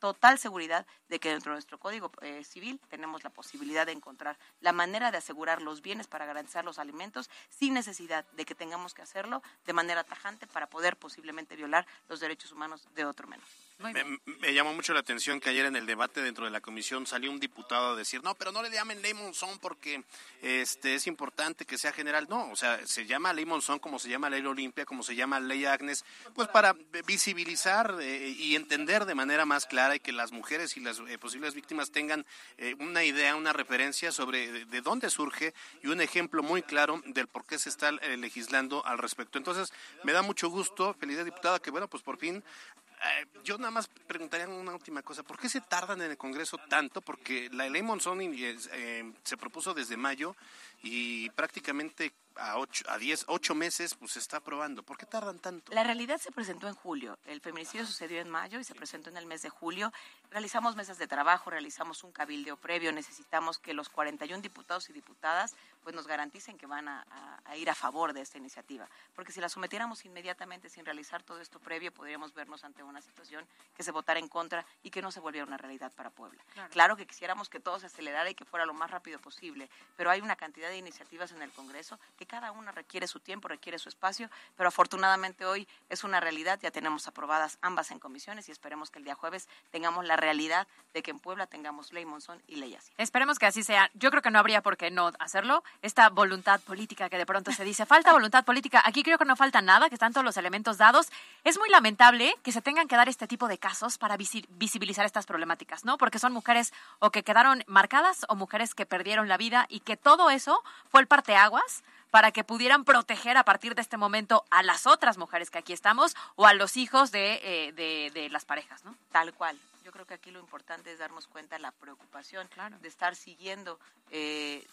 total seguridad de que dentro de nuestro Código eh, Civil tenemos la posibilidad de encontrar la manera de asegurar los bienes para garantizar los alimentos sin necesidad de que tengamos que hacerlo de manera tajante para poder posiblemente violar los derechos humanos de otro menor. Me, llamó mucho la atención que ayer en el debate dentro de la comisión salió un diputado a decir, no, pero no le llamen ley Monzón porque este, es importante que sea general. No, o sea, se llama ley Monzón como se llama ley Olimpia, como se llama ley Agnes, pues para visibilizar eh, y entender de manera más clara y que las mujeres y las eh, posibles víctimas tengan eh, una idea, una referencia sobre de, dónde surge y un ejemplo muy claro del por qué se está legislando al respecto. Entonces, me da mucho gusto, felicidad diputada, que bueno, pues por fin eh, yo nada más preguntaría una última cosa. ¿Por qué se tardan en el Congreso tanto? Porque la ley Monzón eh, se propuso desde mayo y prácticamente a ocho, a diez, ocho meses, pues se está aprobando. ¿Por qué tardan tanto? La realidad se presentó en julio. El feminicidio sucedió en mayo y se presentó en el mes de julio. Realizamos mesas de trabajo, realizamos un cabildeo previo. Necesitamos que los 41 diputados y diputadas pues nos garanticen que van a, ir a favor de esta iniciativa. Porque si la sometiéramos inmediatamente sin realizar todo esto previo, podríamos vernos ante una situación que se votara en contra y que no se volviera una realidad para Puebla. Claro, claro que quisiéramos que todo se acelerara y que fuera lo más rápido posible, pero hay una cantidad de iniciativas en el Congreso que cada una requiere su tiempo, requiere su espacio, pero afortunadamente hoy es una realidad, ya tenemos aprobadas ambas en comisiones y esperemos que el día jueves tengamos la realidad de que en Puebla tengamos ley Monzón y ley así. Esperemos que así sea. Yo creo que no habría por qué no hacerlo. Esta voluntad política que de pronto se dice, falta voluntad política. Aquí creo que no falta nada, que están todos los elementos dados. Es muy lamentable que se tengan que dar este tipo de casos para visibilizar estas problemáticas, ¿no? Porque son mujeres o que quedaron marcadas o mujeres que perdieron la vida y que todo eso fue el parteaguas para que pudieran proteger a partir de este momento a las otras mujeres que aquí estamos o a los hijos de, eh, de, las parejas, ¿no? Tal cual. Yo creo que aquí lo importante es darnos cuenta de la preocupación de estar siguiendo eh,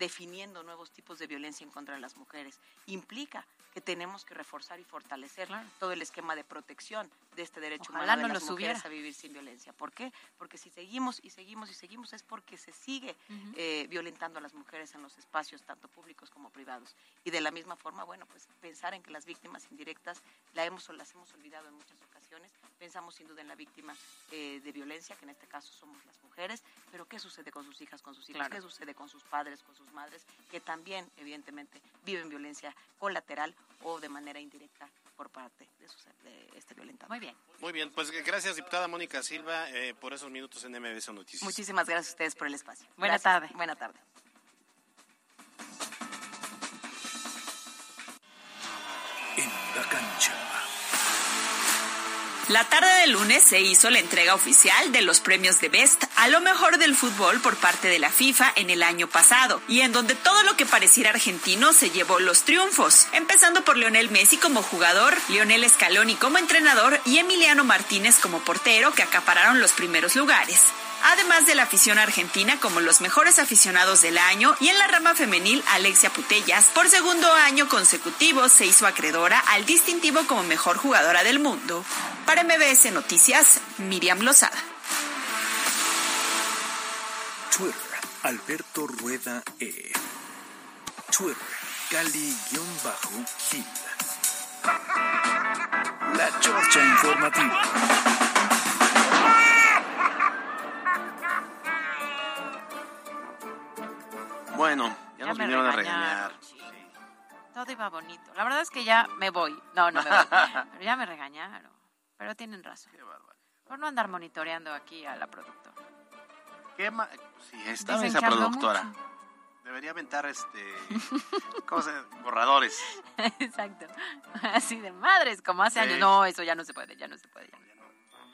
definiendo nuevos tipos de violencia en contra de las mujeres. Implica que tenemos que reforzar y fortalecer todo el esquema de protección de este derecho humano de las mujeres a vivir sin violencia. ¿Por qué? Porque si seguimos y seguimos y seguimos es porque se sigue eh, violentando a las mujeres en los espacios tanto públicos como privados. Y de la misma forma, bueno, pues pensar en que las víctimas indirectas la hemos, las hemos olvidado en muchas ocasiones. Pensamos sin duda en la víctima eh, de violencia, que en este caso somos las mujeres, pero ¿qué sucede con sus hijas, con sus hijos? ¿Qué sucede con sus padres, con sus madres que también, evidentemente, viven violencia colateral o de manera indirecta por parte de, este violentador. Muy bien. Muy bien, pues gracias, diputada Mónica Silva, eh, por esos minutos en MBS Noticias. Muchísimas gracias a ustedes por el espacio. Buena tarde. Buena tarde. En la cancha. La tarde del lunes se hizo la entrega oficial de los premios de Best a lo mejor del fútbol por parte de la FIFA en el año pasado, y en donde todo lo que pareciera argentino se llevó los triunfos, empezando por Lionel Messi como jugador, Lionel Scaloni como entrenador y Emiliano Martínez como portero que acapararon los primeros lugares. Además de la afición argentina como los mejores aficionados del año y en la rama femenil Alexia Putellas por segundo año consecutivo se hizo acreedora al distintivo como mejor jugadora del mundo. Para MBS Noticias, Miriam Lozada. Twitter, Alberto Rueda E. Twitter, Cali-Gil. La Chorcha Informativa. Bueno, ya, nos vinieron a regañaron, regañar. sí. Todo iba bonito. La verdad es que ya me voy. No, no me voy. Pero ya me regañaron. Pero tienen razón. Qué bárbaro. Por no andar monitoreando aquí a la productora. ¿Qué ma- Sí, Dicen esa productora. mucho. Debería aventar este. ¿Cómo se Borradores. Exacto. Así de madres, como hace Sí. años. No, eso ya no se puede, ya no se puede. ya.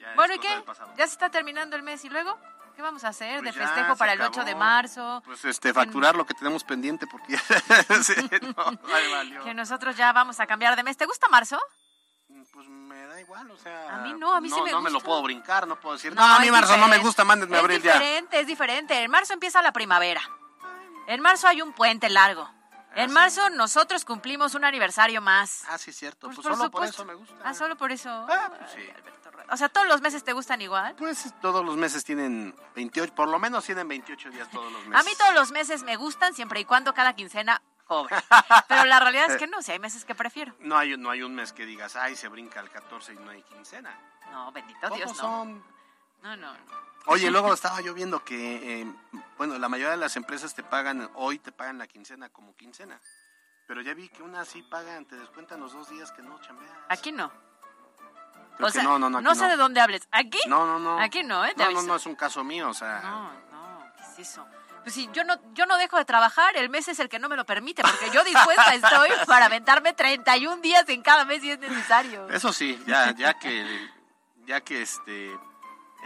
Ya es Bueno, ¿y qué? Ya se está terminando el mes y luego, ¿qué vamos a hacer Pues de festejo para el 8 de marzo? Pues este, facturar lo que tenemos pendiente porque sí, no, valió. Que nosotros ya vamos a cambiar de mes. ¿Te gusta marzo? Pues me da igual, o sea. A mí no, a mí sí me No me lo gusta. puedo brincar, no puedo decir, no, a mí es marzo no me gusta, mándenme Es abril ya. diferente, es diferente. En marzo empieza la primavera. En marzo hay un puente largo. En sí. marzo nosotros cumplimos un aniversario más. Ah, sí, cierto. Pues, por solo por eso me gusta. Ah, solo por eso. Ah, pues Ay, sí. Alberto Rueda. O sea, todos los meses te gustan igual. Pues todos los meses tienen 28, por lo menos tienen 28 días todos los meses. A mí todos los meses me gustan siempre y cuando cada quincena cobre. Pero la realidad es que no, si hay meses que prefiero. No hay, no hay un mes que digas, ay, se brinca el 14 y no hay quincena. No, bendito Dios, no. son. No, no, no. Oye, luego estaba yo viendo que, eh, bueno, la mayoría de las empresas te pagan, hoy te pagan la quincena como quincena. Pero ya vi que unas sí pagan, te descuentan los dos días que no chambeas. Aquí no. Creo o sea, no, no, no, aquí sé de dónde hables. ¿Aquí? No, no, no. Aquí no, ¿eh? Te No, no, aviso. no, es un caso mío, o sea. No, no, ¿qué es eso? Pues si yo no, yo no dejo de trabajar, el mes es el que no me lo permite, porque yo dispuesta estoy para aventarme 31 días en cada mes si es necesario. Eso sí, ya, ya que, ya que este,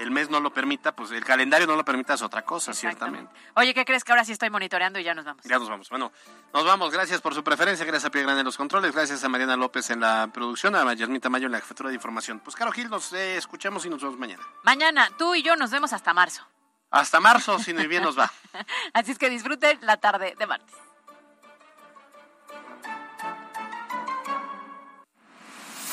el mes no lo permita, pues el calendario no lo permita es otra cosa, ciertamente. Oye, ¿qué crees que ahora sí estoy monitoreando y ya nos vamos? Ya nos vamos. Bueno, nos vamos. Gracias por su preferencia. Gracias a Pie Grande en los controles. Gracias a Mariana López en la producción. A Yasmita Mayo en la jefatura de información. Pues, Caro Gil, nos eh, escuchamos y nos vemos mañana. Mañana tú y yo nos vemos hasta marzo. Hasta marzo, si no bien nos va. Así es que disfruten la tarde de martes.